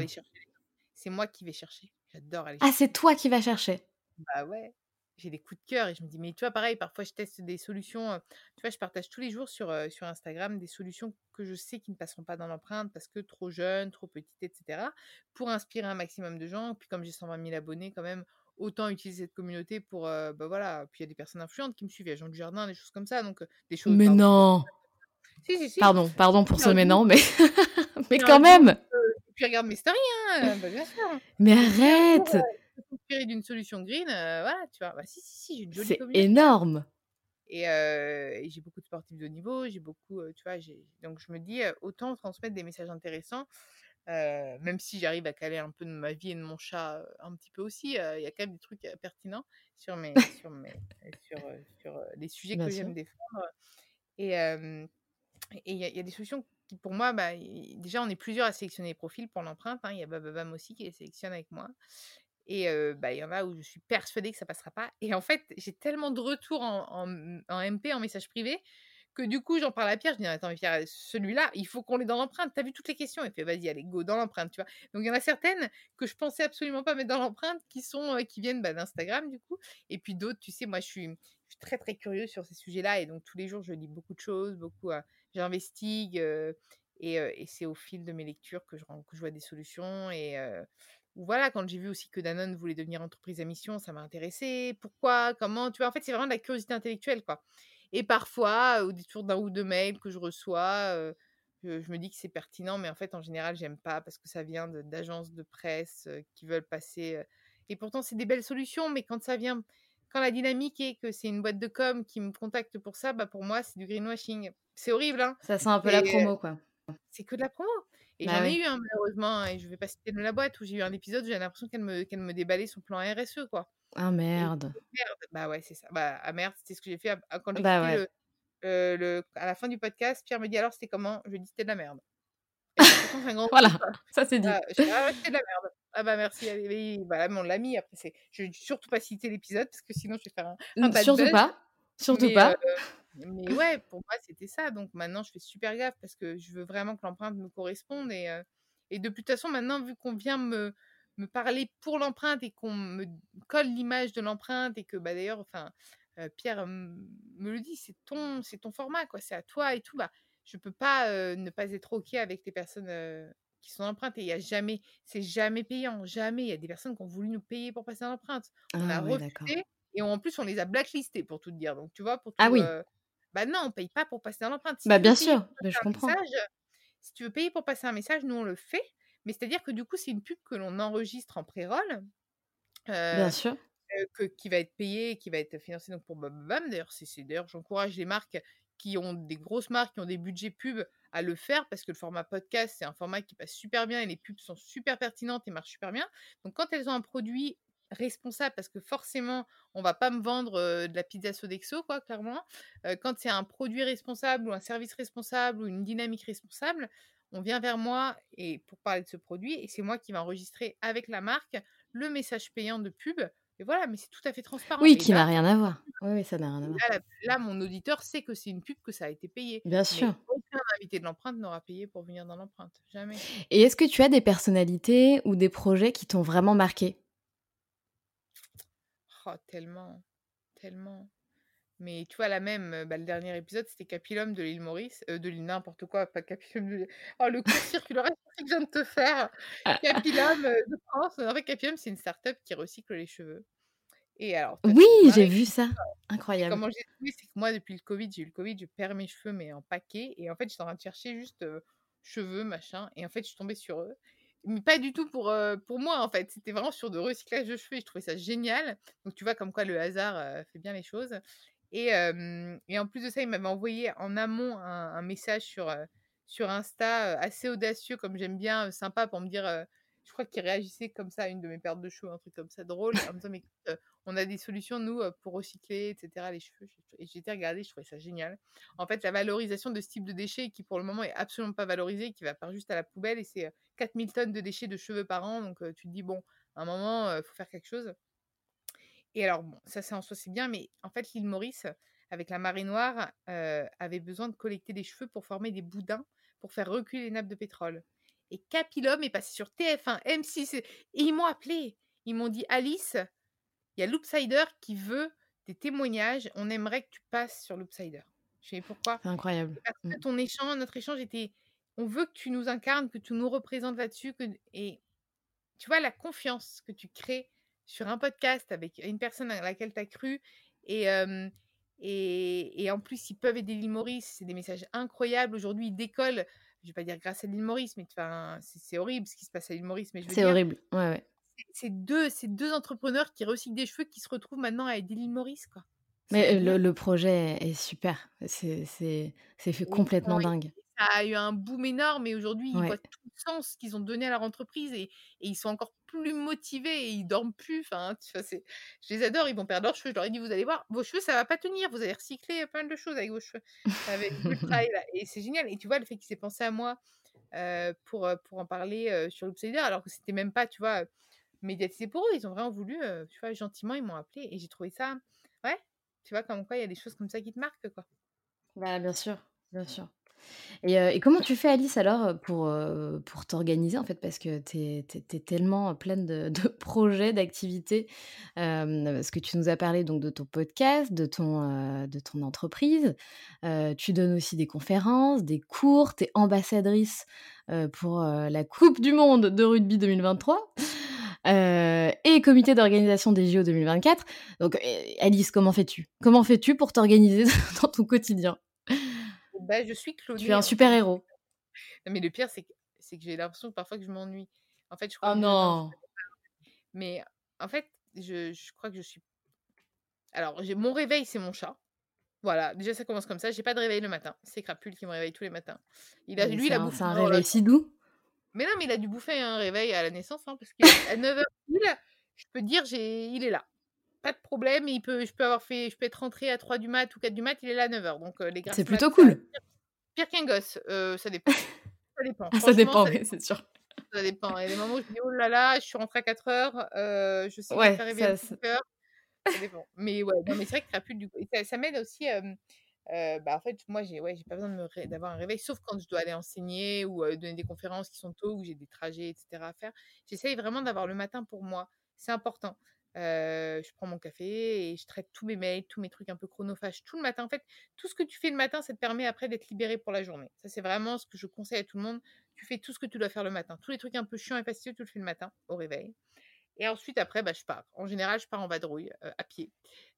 C'est moi qui vais chercher. J'adore aller ah, chercher. Ah, c'est toi qui vas chercher? Bah ouais j'ai des coups de cœur et je me dis, mais tu vois, pareil, parfois je teste des solutions. tu vois, je partage tous les jours sur, sur Instagram des solutions que je sais qui ne passeront pas dans l'empreinte parce que trop jeunes, trop petites, etc. pour inspirer un maximum de gens. Puis comme j'ai 120 000 abonnés, quand même, autant utiliser cette communauté pour. bah voilà. Puis il y a des personnes influentes qui me suivent, il y a Jean du Jardin, des choses comme ça. Donc, des choses. Mais non! Si, si, si. Pardon, pardon pour ce mais non, mais. Mais quand même Et puis regarde mes stories, hein bah, bien sûr Mais arrête d'une solution green, voilà, tu vois. Bah, si, si, si, j'ai une jolie C'est énorme et, et j'ai beaucoup de sportifs de niveau, j'ai beaucoup, tu vois, donc je me dis, autant transmettre des messages intéressants, même si j'arrive à caler un peu de ma vie et de mon chat, un petit peu aussi, il y a quand même des trucs pertinents sur mes sur mes sur, sur, les sujets que j'aime défendre et et il y, y, a des solutions qui pour moi, bah, déjà on est plusieurs à sélectionner les profils pour l'empreinte, hein. il y a Bababam aussi qui les sélectionne avec moi et bah, il y en a où je suis persuadée que ça passera pas. Et en fait, j'ai tellement de retours en, MP, en message privé, que du coup, j'en parle à Pierre. Je dis, attends, Pierre, celui-là, il faut qu'on l'ait dans l'empreinte. T'as vu toutes les questions? Il fait, vas-y, allez, go, dans l'empreinte, tu vois? Donc, il y en a certaines que je pensais absolument pas mettre dans l'empreinte, qui sont, qui viennent bah, d'Instagram, du coup. Et puis d'autres, tu sais, moi, je suis, très, très curieuse sur ces sujets-là. Et donc, tous les jours, je lis beaucoup de choses, beaucoup, j'investigue. et, et c'est au fil de mes lectures que je, que je vois des solutions. Et ou voilà, quand j'ai vu aussi que Danone voulait devenir entreprise à mission, ça m'a intéressé. Pourquoi? Comment? Tu vois, en fait, c'est vraiment de la curiosité intellectuelle, quoi. Et parfois, au détour d'un ou deux mails que je reçois, je, me dis que c'est pertinent, mais en fait, en général, j'aime pas parce que ça vient d'agences de, presse qui veulent passer. et pourtant, c'est des belles solutions, mais quand ça vient, quand la dynamique est que c'est une boîte de com qui me contacte pour ça, bah pour moi, c'est du greenwashing. C'est horrible, hein. Ça sent un peu la promo, quoi. C'est que de la promo. Et bah j'en ai eu, hein, malheureusement, hein, et je vais pas citer de la boîte, où j'ai eu un épisode où j'ai l'impression qu'elle me, qu'elle me déballait son plan RSE, quoi. Ah merde. merde. Bah ouais, c'est ça. Bah, ah merde, c'était ce que j'ai fait quand j'ai bah ouais. le, le, à la fin du podcast. Pierre me dit alors c'était comment? Je lui dis c'était de la merde. Un grand voilà, ça c'est dit. Ah, ah c'était de la merde. Ah bah merci. Allez, voilà, mais on l'a mis. Après, c'est, je vais surtout pas citer l'épisode parce que sinon je vais faire un, un bad Surtout pas. Surtout pas. Euh, mais ouais, pour moi, c'était ça. Donc maintenant, je fais super gaffe parce que je veux vraiment que l'empreinte me corresponde. Et, et de toute façon, maintenant, vu qu'on vient me, me parler pour l'empreinte et qu'on me colle l'image de l'empreinte et que bah, d'ailleurs, enfin, Pierre me le dit, c'est ton, c'est ton format, quoi. C'est à toi et tout. Bah, je peux pas ne pas être OK avec les personnes qui sont empreintes. Et il y a jamais, c'est jamais payant, jamais. Il y a des personnes qui ont voulu nous payer pour passer l'empreinte. On a ah refusé. Et en plus, on les a blacklistés pour tout te dire. Donc, tu vois, pour ah oui. Bah non, on paye pas pour passer dans l'empreinte. bah bien sûr, je comprends. si tu veux payer pour passer un message, nous on le fait. Mais c'est-à-dire que du coup, c'est une pub que l'on enregistre en pré-roll. bien sûr. que, qui va être payée, qui va être financée donc pour Bababam. D'ailleurs, c'est, d'ailleurs, j'encourage les marques qui ont des grosses marques, qui ont des budgets pubs à le faire parce que le format podcast, c'est un format qui passe super bien et les pubs sont super pertinentes et marchent super bien. Donc, quand elles ont un produit responsable parce que forcément on va pas me vendre de la pizza Sodexo quoi clairement. Quand c'est un produit responsable ou un service responsable ou une dynamique responsable on vient vers moi et pour parler de ce produit et c'est moi qui vais enregistrer avec la marque le message payant de pub et voilà mais c'est tout à fait transparent. Oui qui n'a rien à voir. Oui, ça n'a rien à voir. là, mon auditeur sait que c'est une pub que ça a été payé bien sûr. aucun invité de l'empreinte n'aura payé pour venir dans l'empreinte jamais. Et est-ce que tu as des personnalités ou des projets qui t'ont vraiment marqué? Oh, tellement, tellement. Mais tu vois, la même, bah, le dernier épisode, c'était Capilum de l'île Maurice, de l'île n'importe quoi, pas Capilum de Oh, le cours circulaire que je viens de te faire Capilum de France. En fait, Capilum, c'est une start-up qui recycle les cheveux. Et alors, Oui, j'ai vu ça. Incroyable. comment j'ai trouvé, c'est que moi, depuis le Covid, j'ai eu le Covid, je perds mes cheveux, mais en paquet. Et en fait, j'étais en train de chercher juste cheveux, machin. Et en fait, je suis tombée sur eux mais pas du tout pour, pour moi en fait. C'était vraiment sur de recyclage de cheveux et je trouvais ça génial. Donc tu vois comme quoi le hasard fait bien les choses. Et, et, en plus de ça, il m'avait envoyé en amont un, message sur, sur Insta assez audacieux, comme j'aime bien, sympa pour me dire je crois qu'il réagissait comme ça à une de mes pertes de cheveux, un truc comme ça drôle, en me disant, mais on a des solutions, nous, pour recycler, etc., les cheveux. Et j'étais regardée, je trouvais ça génial. En fait, la valorisation de ce type de déchets qui, pour le moment, est absolument pas valorisé, qui va pas juste à la poubelle, et c'est 4000 tonnes de déchets de cheveux par an. Donc, tu te dis, bon, à un moment, il faut faire quelque chose. Et alors, bon, ça, c'est en soi, c'est bien, mais en fait, l'île Maurice, avec la marée noire, avait besoin de collecter des cheveux pour former des boudins pour faire reculer les nappes de pétrole. Et Capilum est passé sur TF1, M6, et ils m'ont appelé. Ils m'ont dit, Alice, il y a Loopsider qui veut des témoignages. On aimerait que tu passes sur Loopsider. Je sais pourquoi? C'est incroyable. Mmh. ton échange, notre échange était, on veut que tu nous incarnes, que tu nous représentes là-dessus. Que... Et tu vois, la confiance que tu crées sur un podcast avec une personne à laquelle tu as cru. Et, et, et, en plus, ils peuvent aider l'île Maurice. C'est des messages incroyables. Aujourd'hui, ils décollent je vais pas dire grâce à l'île Maurice, mais c'est horrible ce qui se passe à l'île Maurice. Mais c'est horrible, ouais, ouais. C'est deux, deux entrepreneurs qui recyclent des cheveux qui se retrouvent maintenant à aider l'île Maurice, quoi. Mais le, le, projet est super, c'est fait complètement dingue ça a eu un boom énorme et aujourd'hui, ils voient tout le sens qu'ils ont donné à leur entreprise et, et, ils sont encore plus motivés et ils dorment plus. Enfin, tu vois, je les adore, ils vont perdre leurs cheveux. Je leur ai dit, vous allez voir, vos cheveux, ça va pas tenir. Vous allez recycler plein de choses avec vos cheveux. Avec Et c'est génial. Et tu vois, le fait qu'ils aient pensé à moi euh, pour, pour en parler sur l'Upsider, alors que c'était même pas, tu vois, médiatisé pour eux. Ils ont vraiment voulu, tu vois, gentiment, ils m'ont appelé et j'ai trouvé ça, ouais, tu vois, comme quoi il y a des choses comme ça qui te marquent, quoi. Bah, bien sûr, bien sûr. Et, comment tu fais, Alice, alors, pour, pour t'organiser, en fait, parce que tu es, tellement pleine de, projets, d'activités, parce que tu nous as parlé donc de ton podcast, de ton, de ton entreprise, tu donnes aussi des conférences, des cours, tu es ambassadrice pour la Coupe du Monde de rugby 2023. et comité d'organisation des JO 2024. Donc, Alice, comment fais-tu? Comment fais-tu pour t'organiser dans ton quotidien? Bah, je suis Claudie. Tu es un super héros. mais le pire, c'est que, que j'ai l'impression parfois que je m'ennuie. En fait, je crois oh non Mais en fait, je, je, crois que je suis. Alors, mon réveil, c'est mon chat. Voilà, déjà ça commence comme ça. J'ai pas de réveil le matin. C'est Crapule qui me réveille tous les matins. Il a, lui, il a bouffé. C'est un réveil si doux. Mais non, mais il a dû bouffer un réveil à la naissance, hein, parce qu'à 9h, je peux dire, il est là pas de problème. Il peut, je peux avoir fait, je peux être rentré à 3 du mat ou 4 du mat, il est là à 9h. Donc les C'est plutôt cool. Pire, qu'un gosse, ça dépend. Ça dépend. ça dépend, oui, c'est sûr. Ça dépend. Il y a des moments où je dis oh là là, je suis rentrée à 4 heures, je sais ouais, faire à 5 heures. Ça dépend. Mais ouais, non, mais c'est vrai que Crapule, du ça, ça m'aide aussi. bah, en fait, moi, j'ai ouais, pas besoin d'avoir un réveil, sauf quand je dois aller enseigner ou donner des conférences qui sont tôt, ou j'ai des trajets, etc. à faire. J'essaye vraiment d'avoir le matin pour moi. C'est important je prends mon café et je traite tous mes mails, tous mes trucs un peu chronophages tout le matin. En fait, tout ce que tu fais le matin, ça te permet après d'être libéré pour la journée. Ça, c'est vraiment ce que je conseille à tout le monde. Tu fais tout ce que tu dois faire le matin. Tous les trucs un peu chiants et fastidieux, tu le fais le matin au réveil. Et ensuite, après, bah, je pars. En général, je pars en vadrouille, à pied.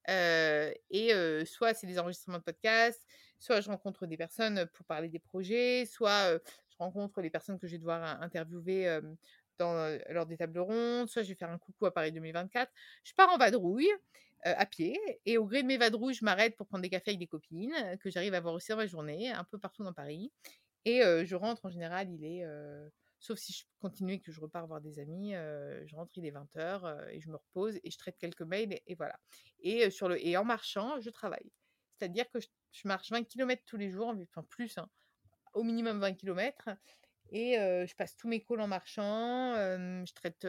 et soit c'est des enregistrements de podcasts, soit je rencontre des personnes pour parler des projets, soit je rencontre les personnes que je vais devoir interviewer lors des tables rondes, soit je vais faire un coucou à Paris 2024. Je pars en vadrouille à pied et au gré de mes vadrouilles, je m'arrête pour prendre des cafés avec des copines que j'arrive à voir aussi dans ma journée, un peu partout dans Paris. Et je rentre en général, il est, sauf si je continue et que je repars voir des amis, je rentre, il est 20h et je me repose et je traite quelques mails et, voilà. Et, sur le, et en marchant, je travaille. C'est-à-dire que je, marche 20 km tous les jours, enfin plus, hein, au minimum 20 km. Et je passe tous mes calls en marchant, je traite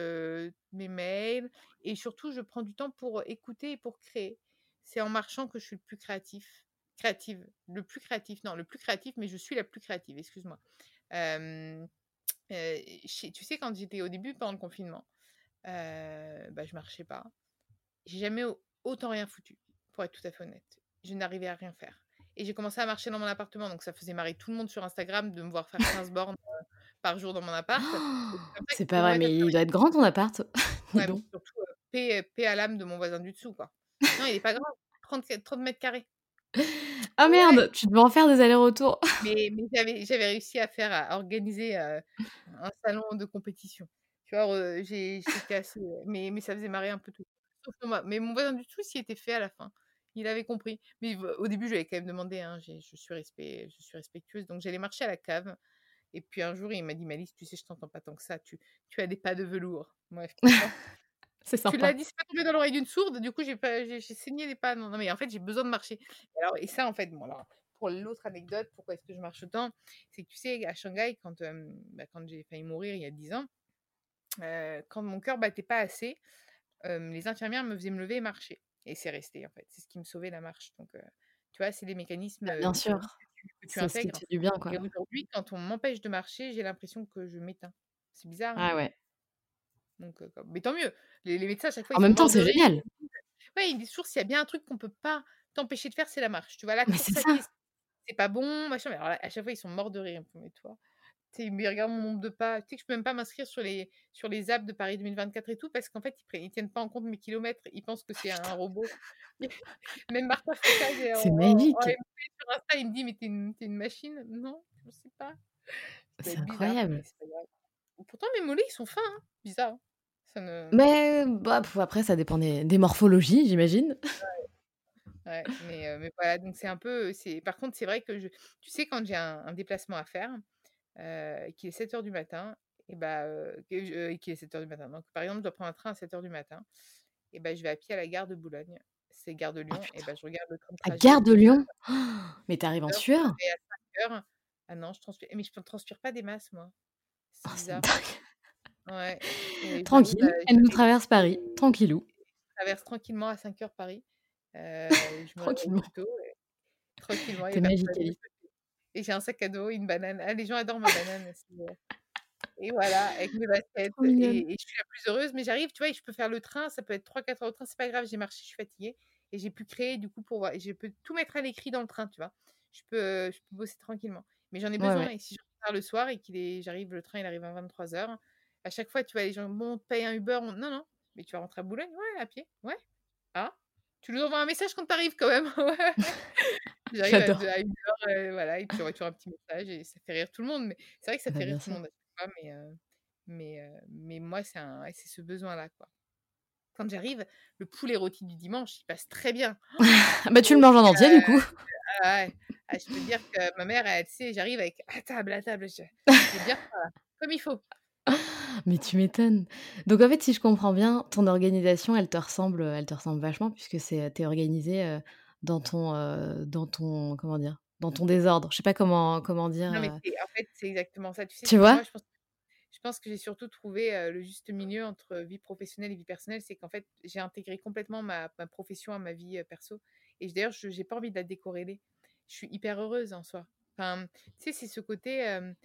mes mails et surtout je prends du temps pour écouter et pour créer. C'est en marchant que je suis le plus créatif. Créative. Le plus créatif. Non, le plus créatif, mais je suis la plus créative, excuse-moi. tu sais, quand j'étais au début, pendant le confinement, bah, je marchais pas. J'ai jamais autant rien foutu, pour être tout à fait honnête. Je n'arrivais à rien faire. Et j'ai commencé à marcher dans mon appartement, donc ça faisait marrer tout le monde sur Instagram de me voir faire 15 bornes par jour dans mon appart. c'est pas vrai, mais il doit être grand ton appart. ouais, surtout paix, à l'âme de mon voisin du dessous, quoi. Non, il est pas grand, 30, 30 mètres carrés. Ah merde, tu devais en faire des allers-retours. mais, mais j'avais réussi à faire, à organiser un salon de compétition. Tu vois, j'ai cassé, mais, mais ça faisait marrer un peu tout. Sauf moi. Mais mon voisin du dessous s'y était fait à la fin. Il avait compris. Mais au début, je lui avais quand même demandé, hein, je, suis respect, je suis respectueuse. Donc, j'allais marcher à la cave. Et puis un jour, il m'a dit, Malice, tu sais, je t'entends pas tant que ça. Tu, tu as des pas de velours. Bref. c'est sympa. Tu l'as dit, c'est pas tombé dans l'oreille d'une sourde. Du coup, j'ai, saigné les pas. Non, non, mais en fait, j'ai besoin de marcher. Alors, et ça, en fait, bon, alors, pour l'autre anecdote, pourquoi est-ce que je marche autant? C'est que tu sais, à Shanghai, quand, bah, quand j'ai failli mourir il y a 10 ans, quand mon cœur battait pas assez, les infirmières me faisaient me lever et marcher. Et c'est resté, en fait. C'est ce qui me sauvait la marche. Donc, tu vois, c'est les mécanismes. Bah, bien sûr. Que tu intègres. du bien, quoi. Et aujourd'hui, quand on m'empêche de marcher, j'ai l'impression que je m'éteins. C'est bizarre. Ah ouais. Donc, mais tant mieux. Les, médecins, à chaque fois. En même temps, c'est génial. Ouais, ils disent toujours s'il y a bien un truc qu'on peut pas t'empêcher de faire, c'est la marche. Tu vois, là, c'est pas bon, machin. Mais alors, à chaque fois, ils sont morts de rire. Mais toi, il me regarde mon nombre de pas. Tu sais que je peux même pas m'inscrire sur les, sur les apps de Paris 2024 et tout parce qu'en fait, ils, ils tiennent pas en compte mes kilomètres. Ils pensent que c'est un robot. même Martha C'est magique. sur Insta, il me dit Mais t'es une, une machine? Non, je sais pas. C'est bizarre, incroyable. Pourtant mes mollets, ils sont fins, hein. Bizarre, hein. Ça ne Mais bah, après ça dépend des des morphologies, j'imagine. Ouais, ouais, mais heu, mais voilà, donc c'est un peu, par contre, c'est vrai que je tu sais, quand j'ai un un déplacement à faire, heu, et qu'il est 07:00 du matin et bah, je et qu'il est 07:00 du matin, donc par exemple, je dois prendre un train à 07:00 du matin et bah, je vais à pied à la gare de Boulogne. C'est gare de Oh Lyon et putain! bah, je regarde le de À Gare de Lyon? Mais tu arrives en 07:00 pour sueur? à 05:00. Ah non, je transpire mais je ne transpire pas des masses, moi. Oh, C'est c'est bizarre. Ouais et Tranquille, elle nous traverse Paris, et tranquillou. je traverse tranquillement à 05:00 Paris. Heu, je me Tranquillement. tôt et tranquillement, il y Tu a es magique. Et j'ai un sac à dos, une banane. Ah, les gens adorent ma banane aussi, et voilà, avec mes baskets et et je suis la plus heureuse, mais j'arrive, tu vois? Et je peux faire le train, ça peut être 3-4 heures de train, c'est pas grave, j'ai marché, je suis fatiguée et j'ai pu créer du coup pour voir et je peux tout mettre à l'écrit dans le train, tu vois? Je peux je peux bosser tranquillement, mais j'en ai besoin ouais. et si je tard le soir et qu'il est j'arrive le train, il arrive à 23:00, à chaque fois, tu vois, les gens: «Bon, on paye un Uber», on «Non, non, mais tu vas rentrer à Boulogne?» «Ouais, à pied». «Ouais. Ah, tu nous envoies un message quand tu arrives quand même?» «Ouais». J'arrive à de J'adore. à 01:00, heu, voilà et puis toujours un petit message et ça fait rire tout le monde, mais c'est vrai que ça Bah, fait rire tout le monde à chaque fois, mais heu, mais heu, mais moi, c'est un ouais, c'est ce besoin-là, quoi. Quand j'arrive, le poulet rôti du dimanche, il passe très bien. Bah, tu le manges en entier, du coup. ah ouais, ah, je peux dire que ma mère, elle, tu sais, j'arrive avec: «À table, à table», je bien faim là, comme il faut. Mais tu m'étonnes. Donc en fait, si je comprends bien, ton organisation, elle te ressemble, elle te ressemble vachement puisque c'est, heu, tu es organisée, dans ton, heu, dans ton comment dire? Dans ton désordre. Je sais pas comment comment dire, Non, mais c'est en fait, c'est exactement ça. Tu sais, Tu c'est vois? moi, je pense je pense que j'ai surtout trouvé, heu, le juste milieu entre vie professionnelle et vie personnelle. C'est qu'en fait, j'ai intégré complètement ma ma profession à ma vie, perso et d'ailleurs, je j'ai pas envie de la décorréler. Je suis hyper heureuse en soi. Enfin, tu sais, c'est ce côté, hem,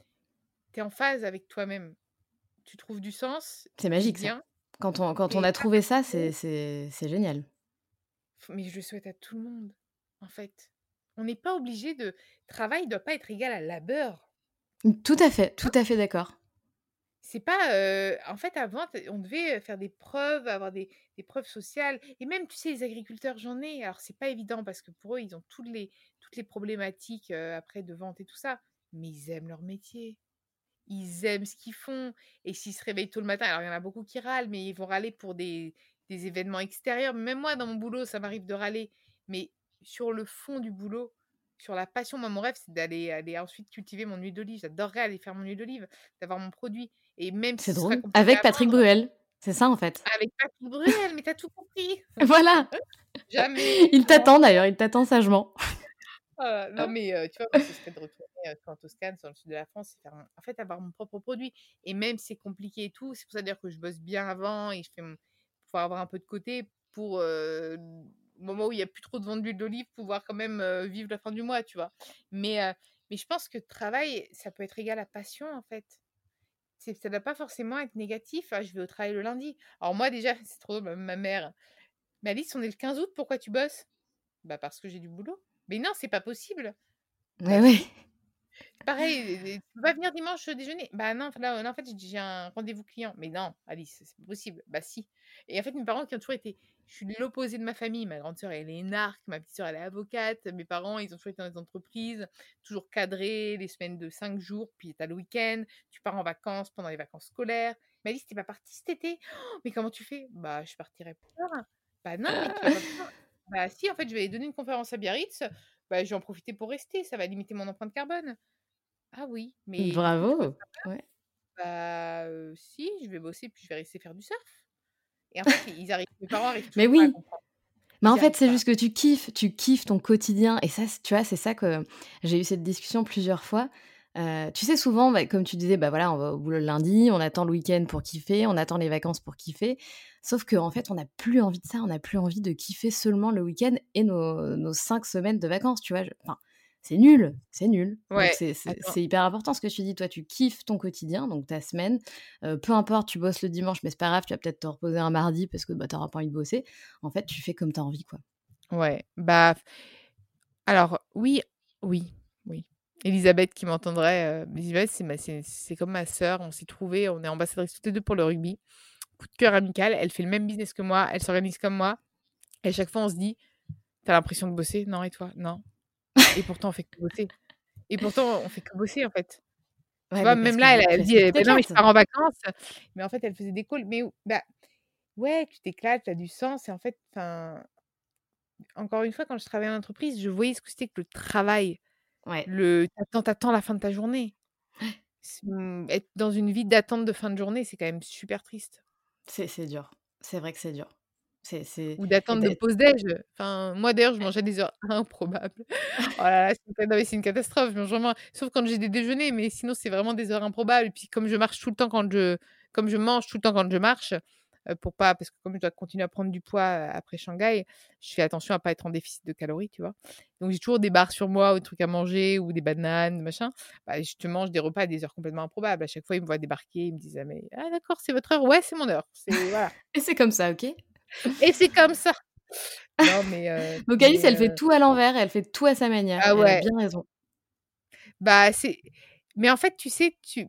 tu es en phase avec toi-même. Tu trouves du sens, C'est magique ça. bien, Quand on quand on a trouvé ça, c'est génial. Mais je le souhaite à tout le monde, en fait. On n'est pas obligé de travail doit pas être égal à labeur. Mmh, tout à fait, tout vois? à fait d'accord. C'est pas, en fait, avant, on devait, faire des preuves, avoir des des preuves sociales et même, tu sais, les agriculteurs, j'en ai, alors c'est pas évident parce que pour eux, ils ont toutes les toutes les problématiques, après de vente et tout ça, mais ils aiment leur métier. Ils aiment ce qu'ils font et s'ils se réveillent tôt le matin alors il y en a beaucoup qui râlent, mais ils vont râler pour des des événements extérieurs. Même moi, dans mon boulot, ça m'arrive de râler, mais sur le fond du boulot, sur la passion, moi, mon rêve, c'est d'aller aller ensuite cultiver mon huile d'olive. J'adorerais aller faire mon huile d'olive, d'avoir mon produit et même C'est si drôle. Avec Patrick vendre Bruel, c'est ça, en fait. avec Patrick Bruel, mais tu as tout compris! Voilà! Jamais, Il t'attend jamais! d'ailleurs, il t'attend sagement. Ah, non, mais heu, tu vois, moi, ce serait de retourner, vois, en Toscane, sur le sud de la France et faire en fait, avoir mon propre produit et même si c'est compliqué et tout, c'est pour ça d'ailleurs que je bosse bien avant et je fais mon pour avoir un peu de côté pour, au moment où il y a plus trop de ventes d'huile d'olive, pouvoir quand même, vivre la fin du mois, tu vois? Mais mais je pense que travail, ça peut être égal à passion, en fait. Ça doit pas forcément être négatif. Ah, je vais au travail le lundi. Alors moi, déjà, c'est trop ma mère: «Mais Alice, on est le 15 août, pourquoi tu bosses?» «Bah, parce que j'ai du boulot». «Mais non, c'est pas possible!» «Bah oui! Si!» Pareil, «Tu peux pas venir dimanche, déjeuner?» «Bah non, là, en fait, j'ai un rendez-vous client». «Mais non, Alice, c'est pas possible». «Bah si» et en fait, mes parents qui ont toujours été je suis l'opposé de ma famille. Ma grande sœur, elle est énarque, ma petite sœur, elle est avocate. Mes parents, ils ont toujours été dans les entreprises, toujours cadrés, les semaines de 5 jours, puis tu as le week-end, tu pars en vacances pendant les vacances scolaires. «Mais Alice, tu es pas partie cet été?» «Mais comment tu fais?» «Bah, je partirai plus tard». «Bah non, mais tu vas pas pouvoir». «Bah si, en fait, je vais aller donner une conférence à Biarritz, bah, je vais en profiter pour rester, ça va limiter mon empreinte carbone». «Ah oui, mais Bravo! Ouais. pas?» «Bah, si, je vais bosser, puis je vais rester faire du surf» et en fait, ils arrivent mes parents arrivent Mais toujours oui! Mais en fait, c'est juste que tu kiffes, tu kiffes ton quotidien et ça, tu vois, c'est ça que j'ai eu cette discussion plusieurs fois. Tu sais, souvent, bah, comme tu disais, bah, voilà, on va au boulot le lundi, on attend le week-end pour kiffer, on attend les vacances pour kiffer. Sauf qu'en fait, on n'a plus envie de ça, on n'a plus envie de kiffer seulement le week-end et nos nos 5 semaines de vacances, tu vois? Je enfin, c'est nul, c'est nul. Ouais, c'est hyper important ce que tu dis. Toi, tu kiffes ton quotidien, donc ta semaine, heu, peu importe, tu bosses le dimanche, mais c'est pas grave, tu vas peut-être te reposer un mardi parce que, bah, tu auras pas envie de bosser. En fait, tu fais comme tu as envie, quoi. Ouais, bah, alors oui, oui, oui. Élisabeth qui m'entendrait, heu, Élisabeth, c'est ma c'est c'est comme ma sœur, on s'est trouvées, on est ambassadrices toutes les 2 pour le rugby. Coup de cœur amical, elle fait le même business que moi, elle s'organise comme moi et à chaque fois, on se dit: «Tu as l'impression de bosser?» «Non et toi?» «Non» et pourtant on fait que bosser et pourtant on fait que bosser, en fait. Tu vois? Même là, elle dit: que tu «Eh beh, non, mais je pars en vacances», mais en fait, elle faisait des calls. Mais bah, ouais, tu t'éclates, tu as du sens et en fait, encore une fois, quand je travaillais en entreprise, je voyais ce que c'était que le travail. Ouais. Le tu attends tu attends la fin de ta journée. S mmh, être dans une vie d'attente de fin de journée, c'est quand même super triste. C'est dur. C'est vrai que c'est dur. C'est c'est Ou et d'attente de tu pause déj. Enfin, moi, d'ailleurs, je mange à des heures improbables. Oh là là, c'est une catastrophe. Je mange vraiment sauf quand j'ai des déjeuners, mais sinon, c'est vraiment des heures improbables et puis comme je marche tout le temps quand je comme je mange tout le temps quand je marche, pour pas parce que comme je dois continuer à prendre du poids, heu, après Shanghai, je fais attention à pas être en déficit de calories, tu vois? Donc j'ai toujours des barres sur moi ou des trucs à manger ou des bananes, machin. Bah, je te mange des repas à des heures complètement improbables. À chaque fois, ils me voient débarquer, ils me disent: «Ah mais ah d'accord, c'est votre heure?» «Ouais, c'est mon heure». Voilà. et c'est comme ça, OK? Et c'est comme ça! Non mais heu, Donc Alice, mais elle fait heu tout à l'envers, elle fait tout à sa manière. ah Elle a ouais. bien raison. Bah, c'est mais en fait, tu sais, tu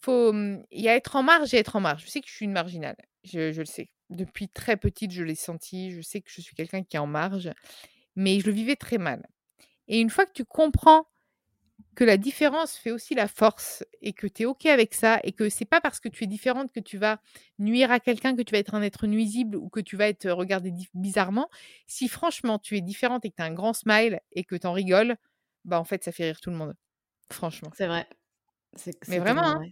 faut, il y a être en marge et être en marge. Je sais que je suis une marginale, je je le sais. Depuis très petite, je l'ai senti, je sais que je suis quelqu'un qui est en marge, mais je le vivais très mal et une fois que tu comprends que la différence fait aussi la force et que tu es OK avec ça et que c'est pas parce que tu es différente que tu vas nuire à quelqu'un, que tu vas être un être nuisible ou que tu vas être regardée dif bizarrement. Si franchement tu es différente et que tu as un grand smile et que tu en rigoles, bah, en fait, ça fait rire tout le monde. Franchement. C'est vrai. C'est Mais vraiment, hein.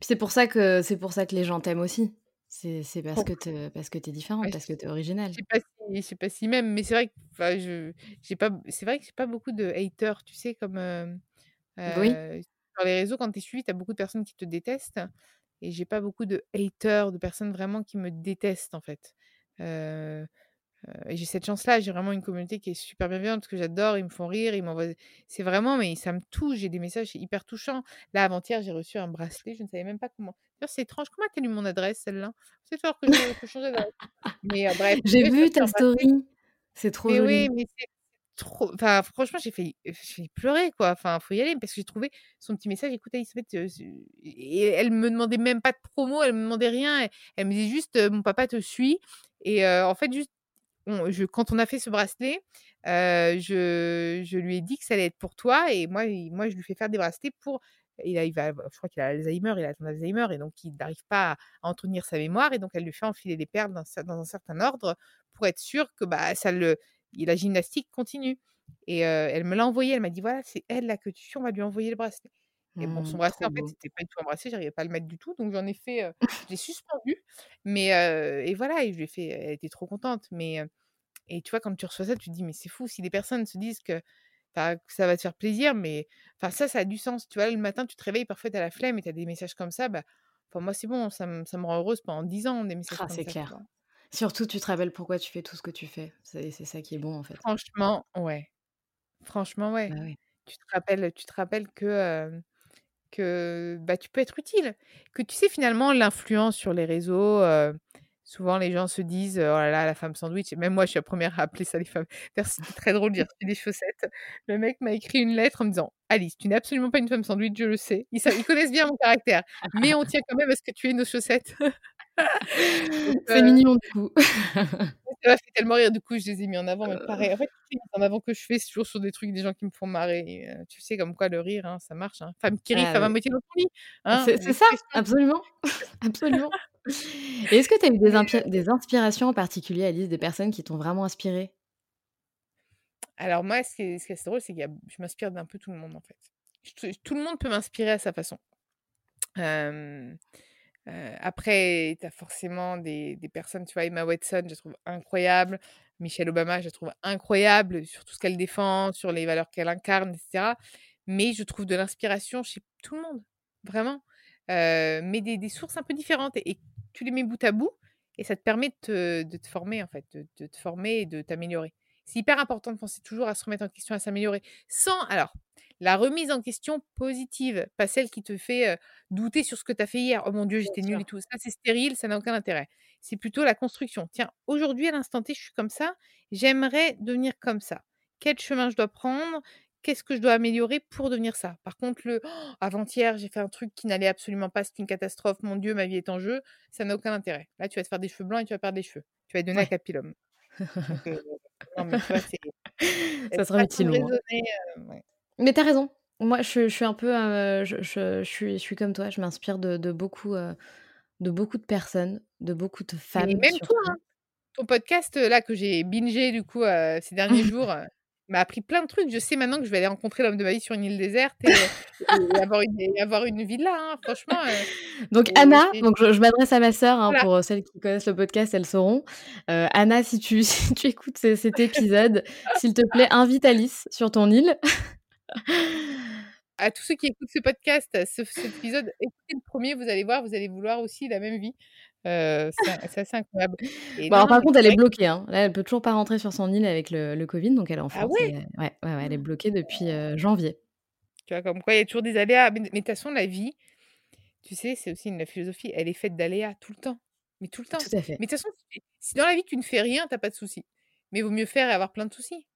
Puis c'est pour ça que c'est pour ça que les gens t'aiment aussi. C'est c'est parce que te parce que tu es ouais, différente, je parce que tu es originale. je sais pas si je sais pas si même, mais c'est vrai que enfin, je j'ai pas c'est vrai que j'ai pas beaucoup de haters, tu sais, comme, Oui, heu, sur les réseaux, quand tu es suivi, tu as beaucoup de personnes qui te détestent et j'ai pas beaucoup de haters, de personnes vraiment qui me détestent, en fait. Heu et j'ai cette chance-là, j'ai vraiment une communauté qui est super bienveillante que j'adore, ils me font rire, ils m'envoient c'est vraiment mais ça me touche, j'ai des messages hyper touchants. Là, avant-hier, j'ai reçu un bracelet, je ne savais même pas comment d'ailleurs, c'est étrange, comment tu as eu mon adresse celle-là? C'est falloir que je que je change d'adresse. Mais bref, j'ai vu ta story. C'est trop mais oui, mais c'est trop enfin, franchement, j'ai failli failli pleurer, quoi. Enfin, faut y aller parce que j'ai trouvé son petit message: «Écoute Elisabeth, heu, ce» et elle me demandait même pas de promo, elle me demandait rien. Elle elle me disait juste, heu: «Mon papa te suit» et heu, en fait, juste on je quand on a fait ce bracelet, je je lui ai dit que ça allait être pour toi et moi moi je lui fais faire des bracelets pour il a il va je crois qu'il a Alzheimer, il a atteint d'Alzheimer et donc il n'arrive pas à entretenir sa mémoire et donc elle lui fait enfiler les perles dans un certain ordre pour être sûre que, bah, ça le et la gymnastique continue. Et elle me l'a envoyé, elle m'a dit: «Voilà, c'est elle là que tu on va lui envoyer le bracelet» et bon, son Mmh, bracelet trop en fait, c'était pas du tout bracelet, j'arrivais pas à le mettre du tout donc j'en ai fait, je l'ai suspendu mais et voilà et je lui ai fait elle était trop contente mais et tu vois, quand tu reçois ça, tu te dis: «Mais c'est fou, si des personnes se disent que, que ça va te faire plaisir, mais enfin ça, ça a du sens». Tu vois, le matin, tu te réveilles, parfois tu as la flemme et tu as des messages comme ça, bah, enfin moi, c'est bon, ça me ça me rend heureuse pendant 10 ans, des messages Ah, comme c'est ça, tu clair. Surtout, tu te rappelles pourquoi tu fais tout ce que tu fais. C'est c'est ça qui est bon, en fait. Franchement, ouais. Franchement, Bah, ouais. Tu te rappelles tu te rappelles que, que, bah, tu peux être utile. Que tu sais, finalement, l'influence sur les réseaux, souvent les gens se disent: «Oh là là, la femme sandwich» et même moi, je suis la première à appeler ça les femmes c'était très drôle, j'ai reçu des chaussettes. Le mec m'a écrit une lettre en me disant: «Alice, tu n'es absolument pas une femme sandwich, je le sais». Ils sa ils connaissent bien mon caractère, mais on tient quand même à ce que tu aies nos chaussettes. C'est heu mignon, du coup. ça m'a fait tellement rire, du coup, je les ai mis en avant, mais pareil, en fait, les mises en avant que je fais, c'est toujours sur des trucs, des gens qui me font marrer et heu, tu sais comme quoi le rire, hein, ça marche, hein. Femme qui rit, ah femme à moitié dans ton lit, hein, C'est ça, absolument, absolument. Et est-ce que tu as eu des inspirations en particulier, Alice, des personnes qui t'ont vraiment inspirée? alors moi, ce qui est ce qui est drôle, c'est a je m'inspire d'un peu tout le monde, en fait. Je tout le monde peut m'inspirer à sa façon. Hem, après, tu as forcément des des personnes, tu vois, Emma Watson, je trouve incroyable. Michelle Obama, je trouve incroyable sur tout ce qu'elle défend, sur les valeurs qu'elle incarne et cetera. Mais je trouve de l'inspiration chez tout le monde, vraiment. Mais des des sources un peu différentes et tu les mets bout à bout et ça te permet de te former, en fait, de te former et de t'améliorer. C'est hyper important de penser toujours à se remettre en question, à s'améliorer. Sans alors, la remise en question positive, pas celle qui te fait, douter sur ce que tu as fait hier. «Oh mon Dieu, j'étais nulle et tout». Ça, c'est stérile, ça n'a aucun intérêt. C'est plutôt la construction. «Tiens, aujourd'hui, à l'instant T, je suis comme ça, j'aimerais devenir comme ça. Quel chemin je dois prendre? Qu'est-ce que je dois améliorer pour devenir ça?» par contre, le: «Oh, «Avant-hier, j'ai fait un truc qui n'allait absolument pas, c'est une catastrophe, mon Dieu, ma vie est en jeu», ça n'a aucun intérêt. Là, tu vas te faire des cheveux blancs et tu vas perdre des cheveux. Tu vas être donné à Ouais. Capilum. Donc heu, non, mais tu vois, c'est Ça sera utile raisonner, heu, ouais. Mais tu as raison, Moi, je, je suis un peu, euh, je, je- suis, je suis comme toi. Je m'inspire de, de beaucoup, euh, de beaucoup de personnes, de beaucoup de femmes même toi, hein, ton podcast, heu, là, que j'ai bingé du coup, ces derniers jours, m'a appris plein de trucs. Je sais maintenant que je vais aller rencontrer l'homme de ma vie sur une île déserte et et avoir une et avoir une villa, hein. Franchement, Donc et Anna, donc je, je m'adresse à ma sœur, hein, voilà. pour euh, celles qui connaissent le podcast, elles sauront. Euh, Anna, si tu, si tu écoutes ce- cet épisode, s'il te plaît, invite Alice sur ton île. À tous ceux qui écoutent ce podcast, ce cet épisode, écoutez le premier, vous allez voir, vous allez vouloir aussi la même vie. Heu, c'est assez incroyable et Bon, non, alors non, par contre, elle est bloquée. Hein. Là, elle peut toujours pas rentrer sur son île avec le, le Covid, donc elle est en ah France. ouais? Et, euh, ouais, elle est bloquée depuis euh, janvier. Tu vois, comme quoi il y a toujours des aléas. Mais mais de toute façon, la vie, tu sais, c'est aussi une la philosophie, elle est faite d'aléas tout le temps, mais tout le temps. Tout à fait. Mais de toute façon, si dans la vie tu ne fais rien, tu as pas de soucis. Mais il vaut mieux faire et avoir plein de soucis,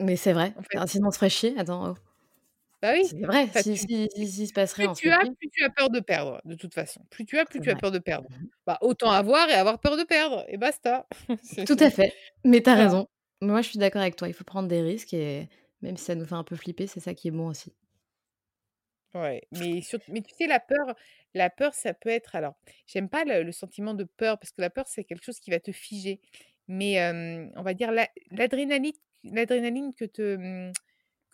Mais c'est vrai. en fait. Ah, Sinon, on se ferait chier. Attends, oh. Bah oui, c'est vrai. enfin Si, tu si, si, se plus tu as, plus tu as peur de perdre, de toute façon. Plus tu as, plus tu as peur de perdre. Mhm. Bah, autant avoir et avoir peur de perdre et basta. C'est Tout à fait. Mais t'as voilà. raison. Moi, je suis d'accord avec toi. Il faut prendre des risques et même si ça nous fait un peu flipper, c'est ça qui est bon aussi. Ouais, mais sur mais tu sais la peur la peur ça peut être alors, j'aime pas le le sentiment de peur parce que la peur c'est quelque chose qui va te figer. Mais, on va dire l'a l'adrénaline l'adrénaline que te, mmh,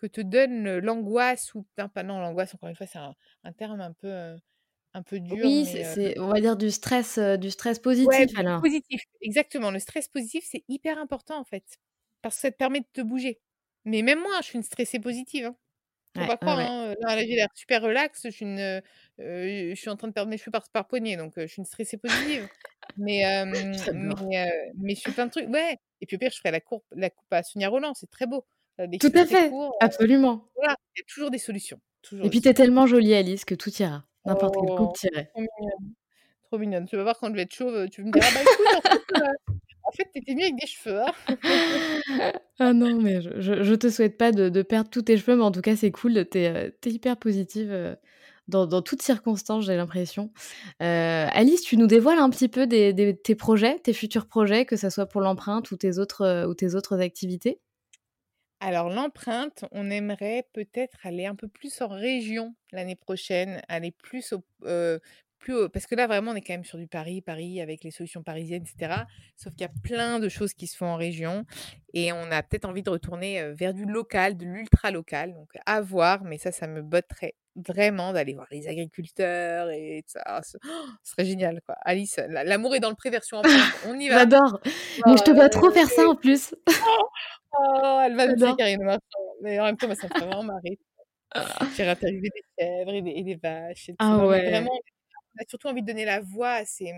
que te donne, l'angoisse ou non pas non l'angoisse encore une fois c'est un un terme un peu, un peu dur Oui, c'est, on va dire du stress, euh, du stress ouais, positif alors. positif, exactement. Le stress positif c'est hyper important en fait, parce que ça te permet de te bouger. Mais même moi, je suis une stressée positive, hein. Faut Ouais, pas croire, ouais. hein, là j'ai l'air super relax, je suis une, je suis en train de perdre mes cheveux par par poignée, donc je suis une stressée positive. Mais mais mais je fais plein de trucs ouais et puis au pire, je ferai la courbe la coupe à Sonia Rolland, c'est très beau. Des Tout à fait. courts, Absolument. voilà, il y a toujours des solutions, Et toujours puis t'es solutions. tellement jolie, Alice, que tout ira. N'importe quelle coupe Oh, t'irait. trop mignonne, trop mignonne. Tu vas voir quand je vais être chauve, tu me diras: «Bah écoute, en fait, heu, en fait, tu étais mieux avec des cheveux, hein». Ah non, mais je, je, je te souhaite pas de, de perdre tous tes cheveux, mais en tout cas, c'est cool. T'es, euh, t'es hyper positive euh, dans, dans toutes circonstances, j'ai l'impression. Euh, Alice, tu nous dévoiles un petit peu des, des- tes projets, tes futurs projets, que ce soit pour l'empreinte ou tes autres, euh, ou tes autres activités? Alors l'empreinte, on aimerait peut-être aller un peu plus en région l'année prochaine, aller plus au plus parce que là vraiment on est quand même sur du Paris, Paris avec les solutions parisiennes et cetera. Sauf qu'il y a plein de choses qui se font en région et on a peut-être envie de retourner, vers du local, de l'ultra local, donc à voir, mais ça, ça me botterait vraiment d'aller voir les agriculteurs et ça. Ce ce serait génial quoi. Alice, l'a l'amour est dans le pré version empreinte. On y va. J'adore Mais je te vois trop faire ça en plus Oh, elle va me dire Karine Marchand, mais en même temps, moi, ça me ferait vraiment marrer. J'irai interviewer des chèvres et des et des vaches et. Ah ouais vraiment, on a surtout envie de donner la voix à ces,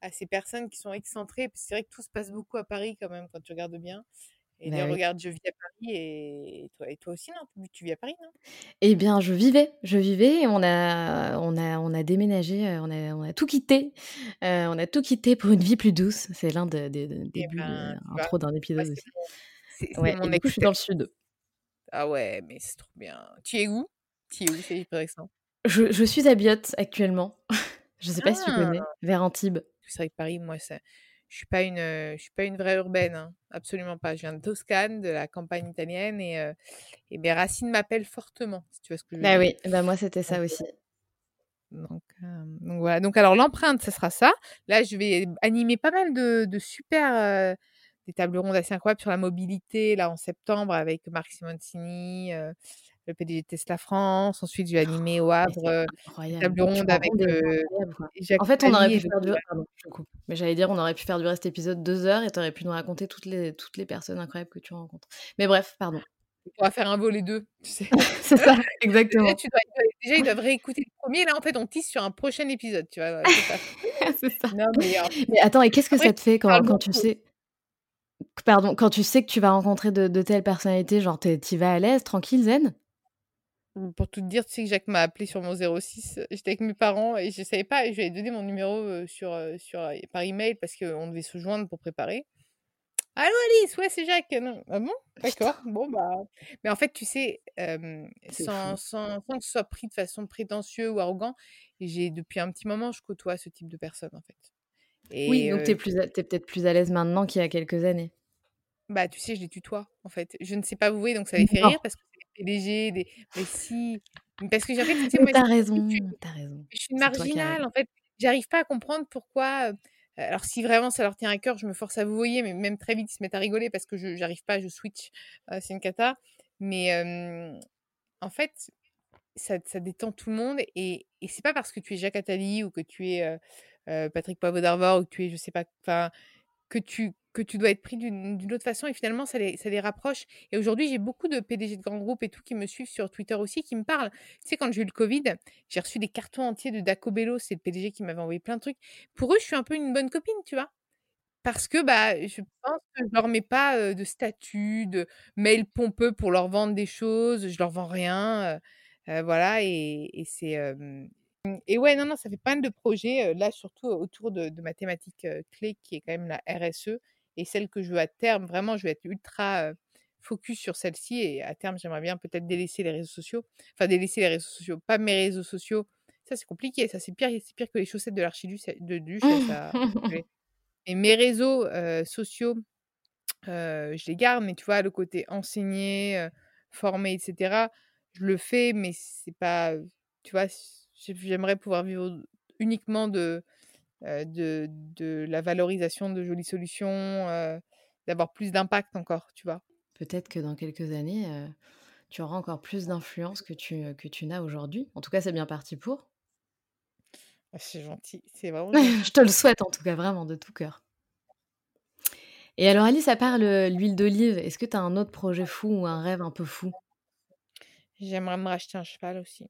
à ces personnes qui sont excentrées. C'est vrai que tout se passe beaucoup à Paris quand même, quand tu regardes bien. Et Bah oui. regarde, je vis à Paris et toi, et toi aussi, non? Tu vis à Paris, non? Eh bien, je vivais, je vivais, et on a, on a, on a déménagé, euh, on a, on a tout quitté, euh, on a tout quitté pour une vie plus douce. C'est l'un de- des Eh débuts, ben, euh, tu vois, intro d'un épisode aussi. mon c'est c'est Ouais, et du coup, je suis dans le sud. Ah ouais, mais c'est trop bien. Tu es où? Tu es où? C'est hyper récent. Je, je suis à Biot actuellement. Je sais pas si tu Ah! connais, vers Antibes. C'est vrai que Paris, moi, ça je suis pas une, je suis pas une vraie urbaine, hein, absolument pas. Je viens de Toscane, de la campagne italienne et heu et mes racines m'appellent fortement, si tu vois ce que je veux Bah dire. oui, bah moi c'était ça aussi. donc donc voilà. Donc alors l'empreinte, ça sera ça. Là, je vais animer pas mal de de super, des tables rondes assez incroyables sur la mobilité, là, en septembre avec Marc Simoncini, le PDG Tesla France. Ensuite, je vais animer au Havre, une incroyable. table Tu ronde avec. Jacques En fait, on aurait pu faire du... José Pardon, je te coupe. Mais j'allais dire, on aurait pu faire durer cet épisode deux heures et t'aurais pu nous raconter toutes les, toutes les personnes incroyables que tu rencontres. Mais bref, pardon. On pourra faire un vol les 2, tu sais? C'est ça, Déjà, exactement. tu dois déjà, ils doivent réécouter le premier. Là, en fait, on tisse sur un prochain épisode, tu vois? C'est ça. Non, mais alors Mais attends, et qu'est-ce que après, ça te fait quand, tu sais... Pardon, quand tu sais que tu vas rencontrer de, de telles personnalités, genre t'y vas à l'aise, tranquille, zen? Pour tout te dire, tu sais que Jacques m'a appelé sur mon 06, j'étais avec mes parents et je savais pas et je lui avais donné mon numéro, heu, sur, heu, sur, par email parce qu'on devait se joindre pour préparer. «Allô Alice? Ouais, c'est Jacques». «Non». «Ah bon? D'accord, bon, bah» mais en fait, tu sais, sans sans sans que ce soit pris de façon prétentieux ou arrogant, j'ai depuis un petit moment, je côtoie ce type de personnes, en fait Oui, donc plus, à- t'es peut-être plus à l'aise maintenant qu'il y a quelques années. bah, tu sais, je les tutoie, en fait. Je ne sais pas vouer, donc ça les fait Non. rire parce que PDG, des mais si, parce que en fait, tu sais, moi, as je raison, tu as raison. je suis marginale, en fait. J'arrive pas à comprendre pourquoi, alors si vraiment ça leur tient à cœur, je me force à vous voyez, mais même très vite, ils se mettent à rigoler parce que je j'arrive pas, je switch, c'est une cata. Mais en fait, ça ça détend tout le monde et et c'est pas parce que tu es Jacques Attali ou que tu es, Patrick Poivre d'Arvor ou que tu es je sais pas enfin, que tu que tu dois être pris d'une autre façon et finalement ça les ça les rapproche et aujourd'hui, j'ai beaucoup de PDG de grands groupes et tout qui me suivent sur Twitter aussi, qui me parlent. Tu sais, quand j'ai eu le covid, j'ai reçu des cartons entiers de Dacobello, c'est le PDG qui m'avait envoyé plein de trucs. Pour eux, je suis un peu une bonne copine, tu vois? Parce que, bah, je pense que je leur mets pas, de statut, de mail pompeux pour leur vendre des choses, je leur vends rien, heu, voilà et et c'est, et ouais, non, non, ça fait pas mal de projets, là, surtout autour de de ma thématique, clé qui est quand même la RSE et celle que je veux à terme vraiment, je vais être ultra, focus sur celle-ci et à terme, j'aimerais bien peut-être délaisser les réseaux sociaux. Enfin, délaisser les réseaux sociaux, pas mes réseaux sociaux. Ça, c'est compliqué, ça, c'est pire c'est pire que les chaussettes de l'archiduce de duchesse à et mes réseaux, sociaux, je les garde, mais tu vois, le côté enseigner, former et cetera, je le fais, mais c'est pas, tu vois, j'aimerais pouvoir vivre uniquement de, heu, de de la valorisation de jolies solutions, heu, d'avoir plus d'impact encore, tu vois? Peut-être que dans quelques années, heu, tu auras encore plus d'influence que tu, que tu n'as aujourd'hui. En tout cas, c'est bien parti pour. Ah, c'est gentil, c'est vraiment gentil. Je te le souhaite en tout cas, vraiment de tout cœur. Et alors Alice, à part le l'huile d'olive, est-ce que tu as un autre projet fou ou un rêve un peu fou? J'aimerais me racheter un cheval aussi.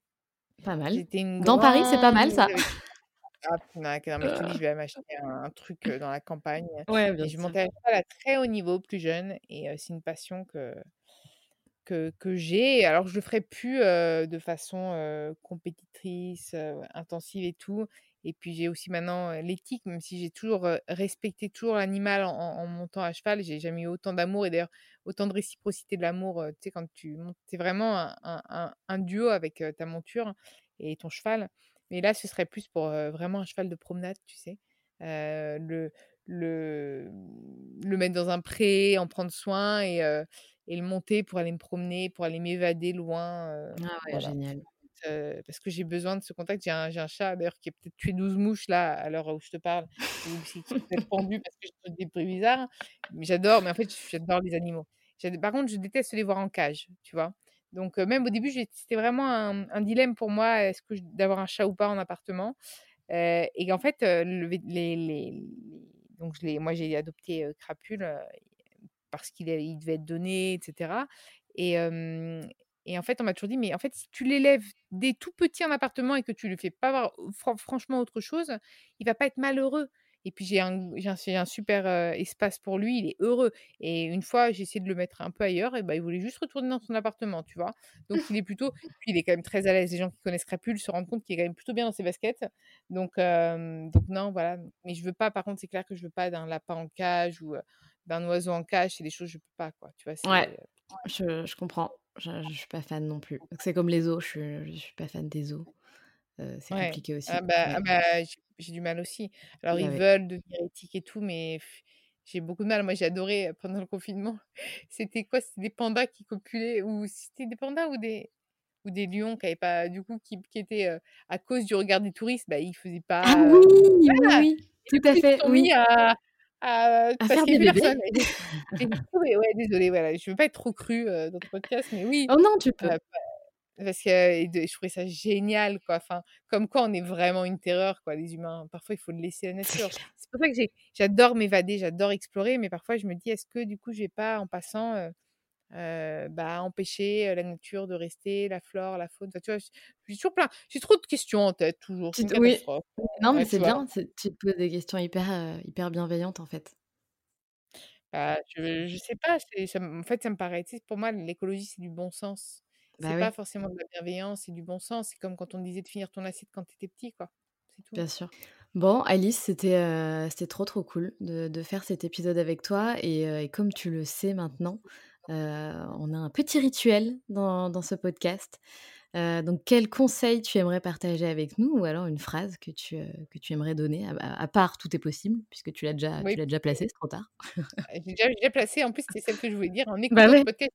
Pas mal. Une Dans Paris, c'est pas mal ça. ah, non mais je te dis, je vais m'acheter un truc, heu, dans la campagne Ouais, bien et je monter à cheval à très haut niveau, plus jeune et c'est une passion que que que j'ai. Alors je le ferai plus, de façon, compétitrice, intensive et tout et puis j'ai aussi maintenant, l'éthique, même si j'ai toujours, respecté toujours l'animal en en en montant à cheval, j'ai jamais eu autant d'amour et d'ailleurs autant de réciprocité de l'amour, tu sais, quand tu montes es vraiment un un un un duo avec, ta monture et ton cheval. Mais là, ce serait plus pour, vraiment un cheval de promenade, tu sais? Le le, le mettre dans un pré, en prendre soin et et le monter pour aller me promener, pour aller m'évader loin, Ah ouais, voilà. génial. Heu, parce que j'ai besoin de ce contact. J'ai un j'ai chat d'ailleurs qui a peut-être tué 12 mouches là, à l'heure où je te parle ou qui être pendu parce que trouve des bruits bizarres. Mais j'adore, mais en fait, j'adore les animaux. Par contre, je déteste les voir en cage, tu vois? Donc heu, même au début, j'ai c'était vraiment un dilemme pour moi, d'avoir un chat ou pas en appartement? Heu et en fait, donc moi j'ai adopté, Crapule, parce qu'il devait être donné et cetera et et en fait, on m'a toujours dit: «Mais en fait, si tu l'élèves dès tout petit en appartement et que tu lui fais pas voir fran franchement autre chose, il va pas être malheureux» et puis j'ai un un super, espace pour lui, il est heureux et une fois, j'ai essayé de le mettre un peu ailleurs et bah, il voulait juste retourner dans son appartement, tu vois? Donc il est plutôt puis il est quand même très à l'aise. Les gens qui connaissent Crapule se rendent compte qu'il est quand même plutôt bien dans ses baskets. Donc donc non, voilà. Mais je veux pas par contre, c'est clair que je veux pas d'un lapin en cage ou, d'un oiseau en cage, c'est des choses je peux pas quoi, tu vois? Ouais, je comprends. Je je suis pas fan non plus. C'est comme les zoos, je suis je suis pas fan des zoos. Heu, c'est Ouais. compliqué Ah aussi. bah ah bah, j'ai du mal aussi. Alors Bah ils veulent devenir éthiques et tout, mais j'ai beaucoup de mal. Moi, j'ai adoré, heu, pendant le confinement, c'était quoi? C'était des pandas qui copulaient ou c'était des pandas ou des ou des lions qui avaient pas du coup, qui qui étaient, heu, à cause du regard des touristes, bah, ils faisaient Ah pas, oui! heu Oui, voilà oui, tout à ils fait, mis oui. à à À parce faire des bébés? trouvé ouais, désolée, voilà, je veux pas être trop crue, heu, dans ton podcast, mais oui, Oh non, tu peux. pa parce que de je trouvais ça génial quoi, enfin, comme quoi on est vraiment une terreur quoi, les humains. Parfois, il faut le laisser à la nature. C'est pour ça que j'adore m'évader, j'adore explorer, mais parfois je me dis: «Est-ce que du coup, je vais pas en passant, heu, bah, empêcher, la nature de rester, la flore, la faune?» enfin, tu vois? J'ai toujours plein j'ai trop de questions en tête toujours, c'est Tu te oui. Non, mais ouais, c'est bien, c'est tu te poses des questions hyper, hyper bienveillantes en fait. Bah, je je sais pas, c'est ça en fait, ça me paraît tu sais, pour moi, l'écologie, c'est du bon sens. C'est Bah pas oui. forcément de la bienveillance, c'est du bon sens. C'est comme quand on disait de finir ton assiette quand tu étais petit quoi, c'est tout. Bien sûr. Bon Alice, c'était, c'était trop, trop cool de de faire cet épisode avec toi et comme tu le sais maintenant, heu, on a un petit rituel dans dans ce podcast. Heu, donc quel conseil tu aimerais partager avec nous ou alors une phrase que tu, heu, que tu aimerais donner à part «tout est possible» puisque tu l'as déjà Oui, tu l'as déjà placé, c'est trop tard? j'ai déjà j'ai déjà placé, en plus, c'était celle que je voulais dire en Bah écoutant ce ouais. podcast.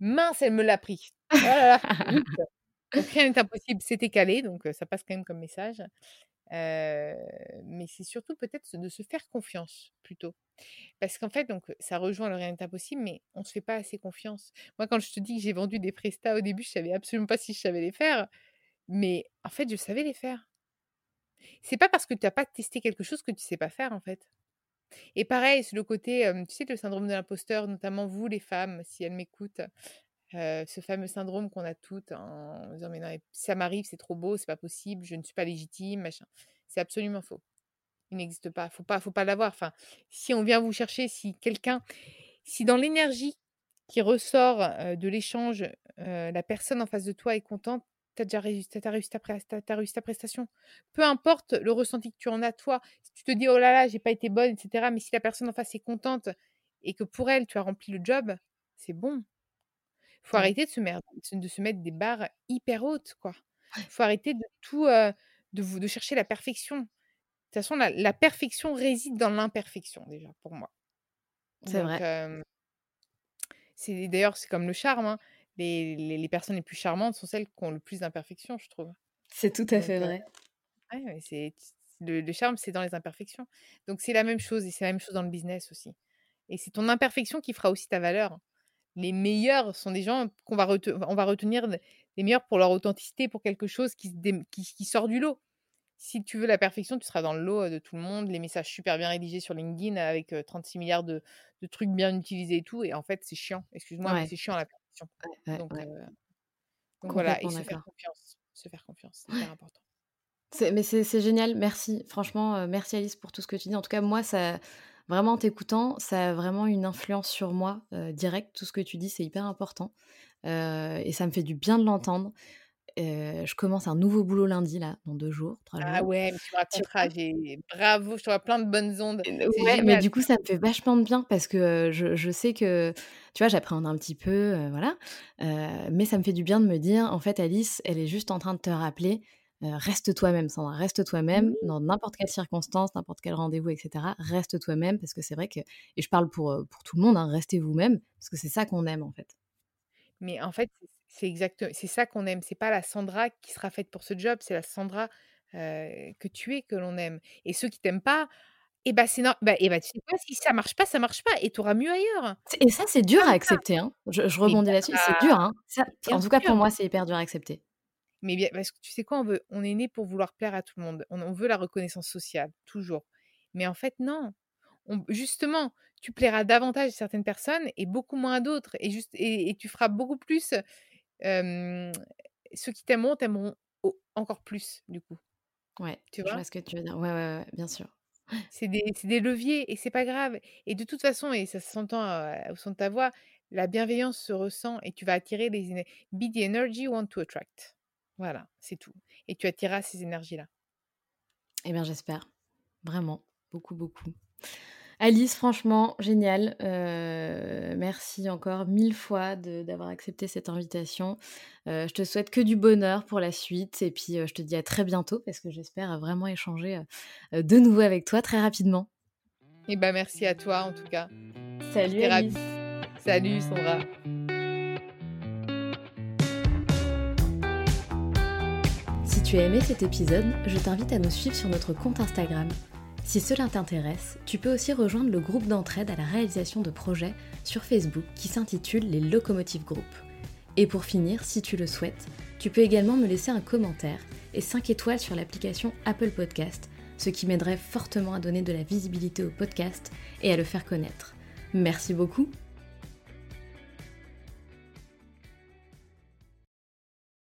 Mince, elle me l'a pris. Donc rien n'est impossible, c'était calé, donc ça passe quand même comme message. Mais c'est surtout peut-être de se faire confiance plutôt. Parce qu'en fait, donc ça rejoint le rien n'est impossible, mais on se fait pas assez confiance. Moi, quand je te dis que j'ai vendu des prestats au début, je savais absolument pas si je savais les faire, mais en fait, je savais les faire. C'est pas parce que tu as pas testé quelque chose que tu sais pas faire, en fait. Et pareil, c'est le côté, tu sais, le syndrome de l'imposteur, notamment vous, les femmes, si elles m'écoutent, ce fameux syndrome qu'on a toutes en disant mais non, ça m'arrive, c'est trop beau, c'est pas possible, je ne suis pas légitime, machin. C'est absolument faux. Il n'existe pas, faut pas, faut pas l'avoir. Enfin, si on vient vous chercher, si quelqu'un, si dans l'énergie qui ressort de l'échange, la personne en face de toi est contente, tu as déjà réussi, as réussi, ta, as réussi ta prestation. Peu importe le ressenti que tu en as toi, si tu te dis oh là là, j'ai pas été bonne, etc. Mais si la personne en face est contente et que pour elle, tu as rempli le job, c'est bon. Faut arrêter de se, mettre, de se mettre des barres hyper hautes, quoi. Faut arrêter de tout, de, de chercher la perfection. De toute façon, la, perfection réside dans l'imperfection, déjà, pour moi. C'est vrai. c'est d'ailleurs, c'est comme le charme. Hein. Les, les, personnes les plus charmantes sont celles qui ont le plus d'imperfections, je trouve. C'est tout à fait vrai. Ouais, c'est, le, le, charme, c'est dans les imperfections. Donc, c'est la même chose, et c'est la même chose dans le business aussi. Et c'est ton imperfection qui fera aussi ta valeur les meilleurs sont des gens qu'on va, on va retenir les meilleurs pour leur authenticité, pour quelque chose qui, qui, sort du lot. Si tu veux la perfection, tu seras dans le lot de tout le monde, les messages super bien rédigés sur LinkedIn avec 36 milliards de, trucs bien utilisés et tout. Et en fait, c'est chiant. Excuse-moi, mais c'est chiant la perfection. donc, voilà, et se faire confiance. Se faire confiance, c'est hyper important. Mais c'est génial, merci. Franchement, merci Alice pour tout ce que tu dis. En tout cas, moi, ça, vraiment en t'écoutant, ça a vraiment une influence sur moi euh, direct. Tout ce que tu dis, c'est hyper important. Euh, et ça me fait du bien de l'entendre. Euh, je commence un nouveau boulot lundi, là, dans deux jours, trois ah ouais, mais tu raconteras. Bravo, je te vois plein de bonnes ondes. Ouais, mais du coup, ça me fait vachement de bien parce que je, je sais que, tu vois, j'appréhende un petit peu, voilà. mais ça me fait du bien de me dire, en fait, Alice, elle est juste en train de te rappeler reste toi-même, Sandra, reste toi-même dans n'importe quelle circonstance, n'importe quel rendez-vous, etc. Reste toi-même parce que c'est vrai que, et je parle pour, pour tout le monde, hein, restez vous-même parce que c'est ça qu'on aime en fait. Mais en fait, c'est exact, c'est ça qu'on aime. C'est pas la Sandra qui sera faite pour ce job, c'est la Sandra que tu es que l'on aime. Et ceux qui t'aiment pas, et eh bah c'est bah, et bah tu sais quoi, si ça marche pas, ça marche pas, et tu auras mieux ailleurs. Et ça, c'est dur à accepter. Hein. Je, rebondis là-dessus, c'est dur. Hein. en tout cas, pour moi, c'est hyper dur à accepter. Mais bien, parce que tu sais quoi, on, veut, on est né pour vouloir plaire à tout le monde. On, veut la reconnaissance sociale, toujours. Mais en fait, non. justement, tu plairas davantage à certaines personnes et beaucoup moins à d'autres. Et, juste, et, tu feras beaucoup plus. ceux qui t'aimeront, t'aimeront encore plus, du coup. Ouais, tu vois, je vois? ce que tu veux dire. Ouais, ouais, ouais bien sûr. C'est des, des, leviers et c'est pas grave. Et de toute façon, et ça s'entend au son de ta voix, la bienveillance se ressent et tu vas attirer les. Be the energy you want to attract. Voilà, c'est tout. Et tu attireras ces énergies-là. Eh bien, j'espère. Vraiment. Beaucoup, beaucoup. Alice, franchement, génial. Euh, merci encore mille fois d'avoir accepté cette invitation. Euh, je te souhaite que du bonheur pour la suite. Et puis, euh, je te dis à très bientôt parce que j'espère vraiment échanger de nouveau avec toi très rapidement. Et eh ben, merci à toi en tout cas. Salut Alice. Salut Sandra. Tu as aimé cet épisode, je t'invite à nous suivre sur notre compte Instagram. Si cela t'intéresse, tu peux aussi rejoindre le groupe d'entraide à la réalisation de projets sur Facebook qui s'intitule les Locomotive Group. Et pour finir, si tu le souhaites, tu peux également me laisser un commentaire et 5 étoiles sur l'application Apple Podcast, ce qui m'aiderait fortement à donner de la visibilité au podcast et à le faire connaître. Merci beaucoup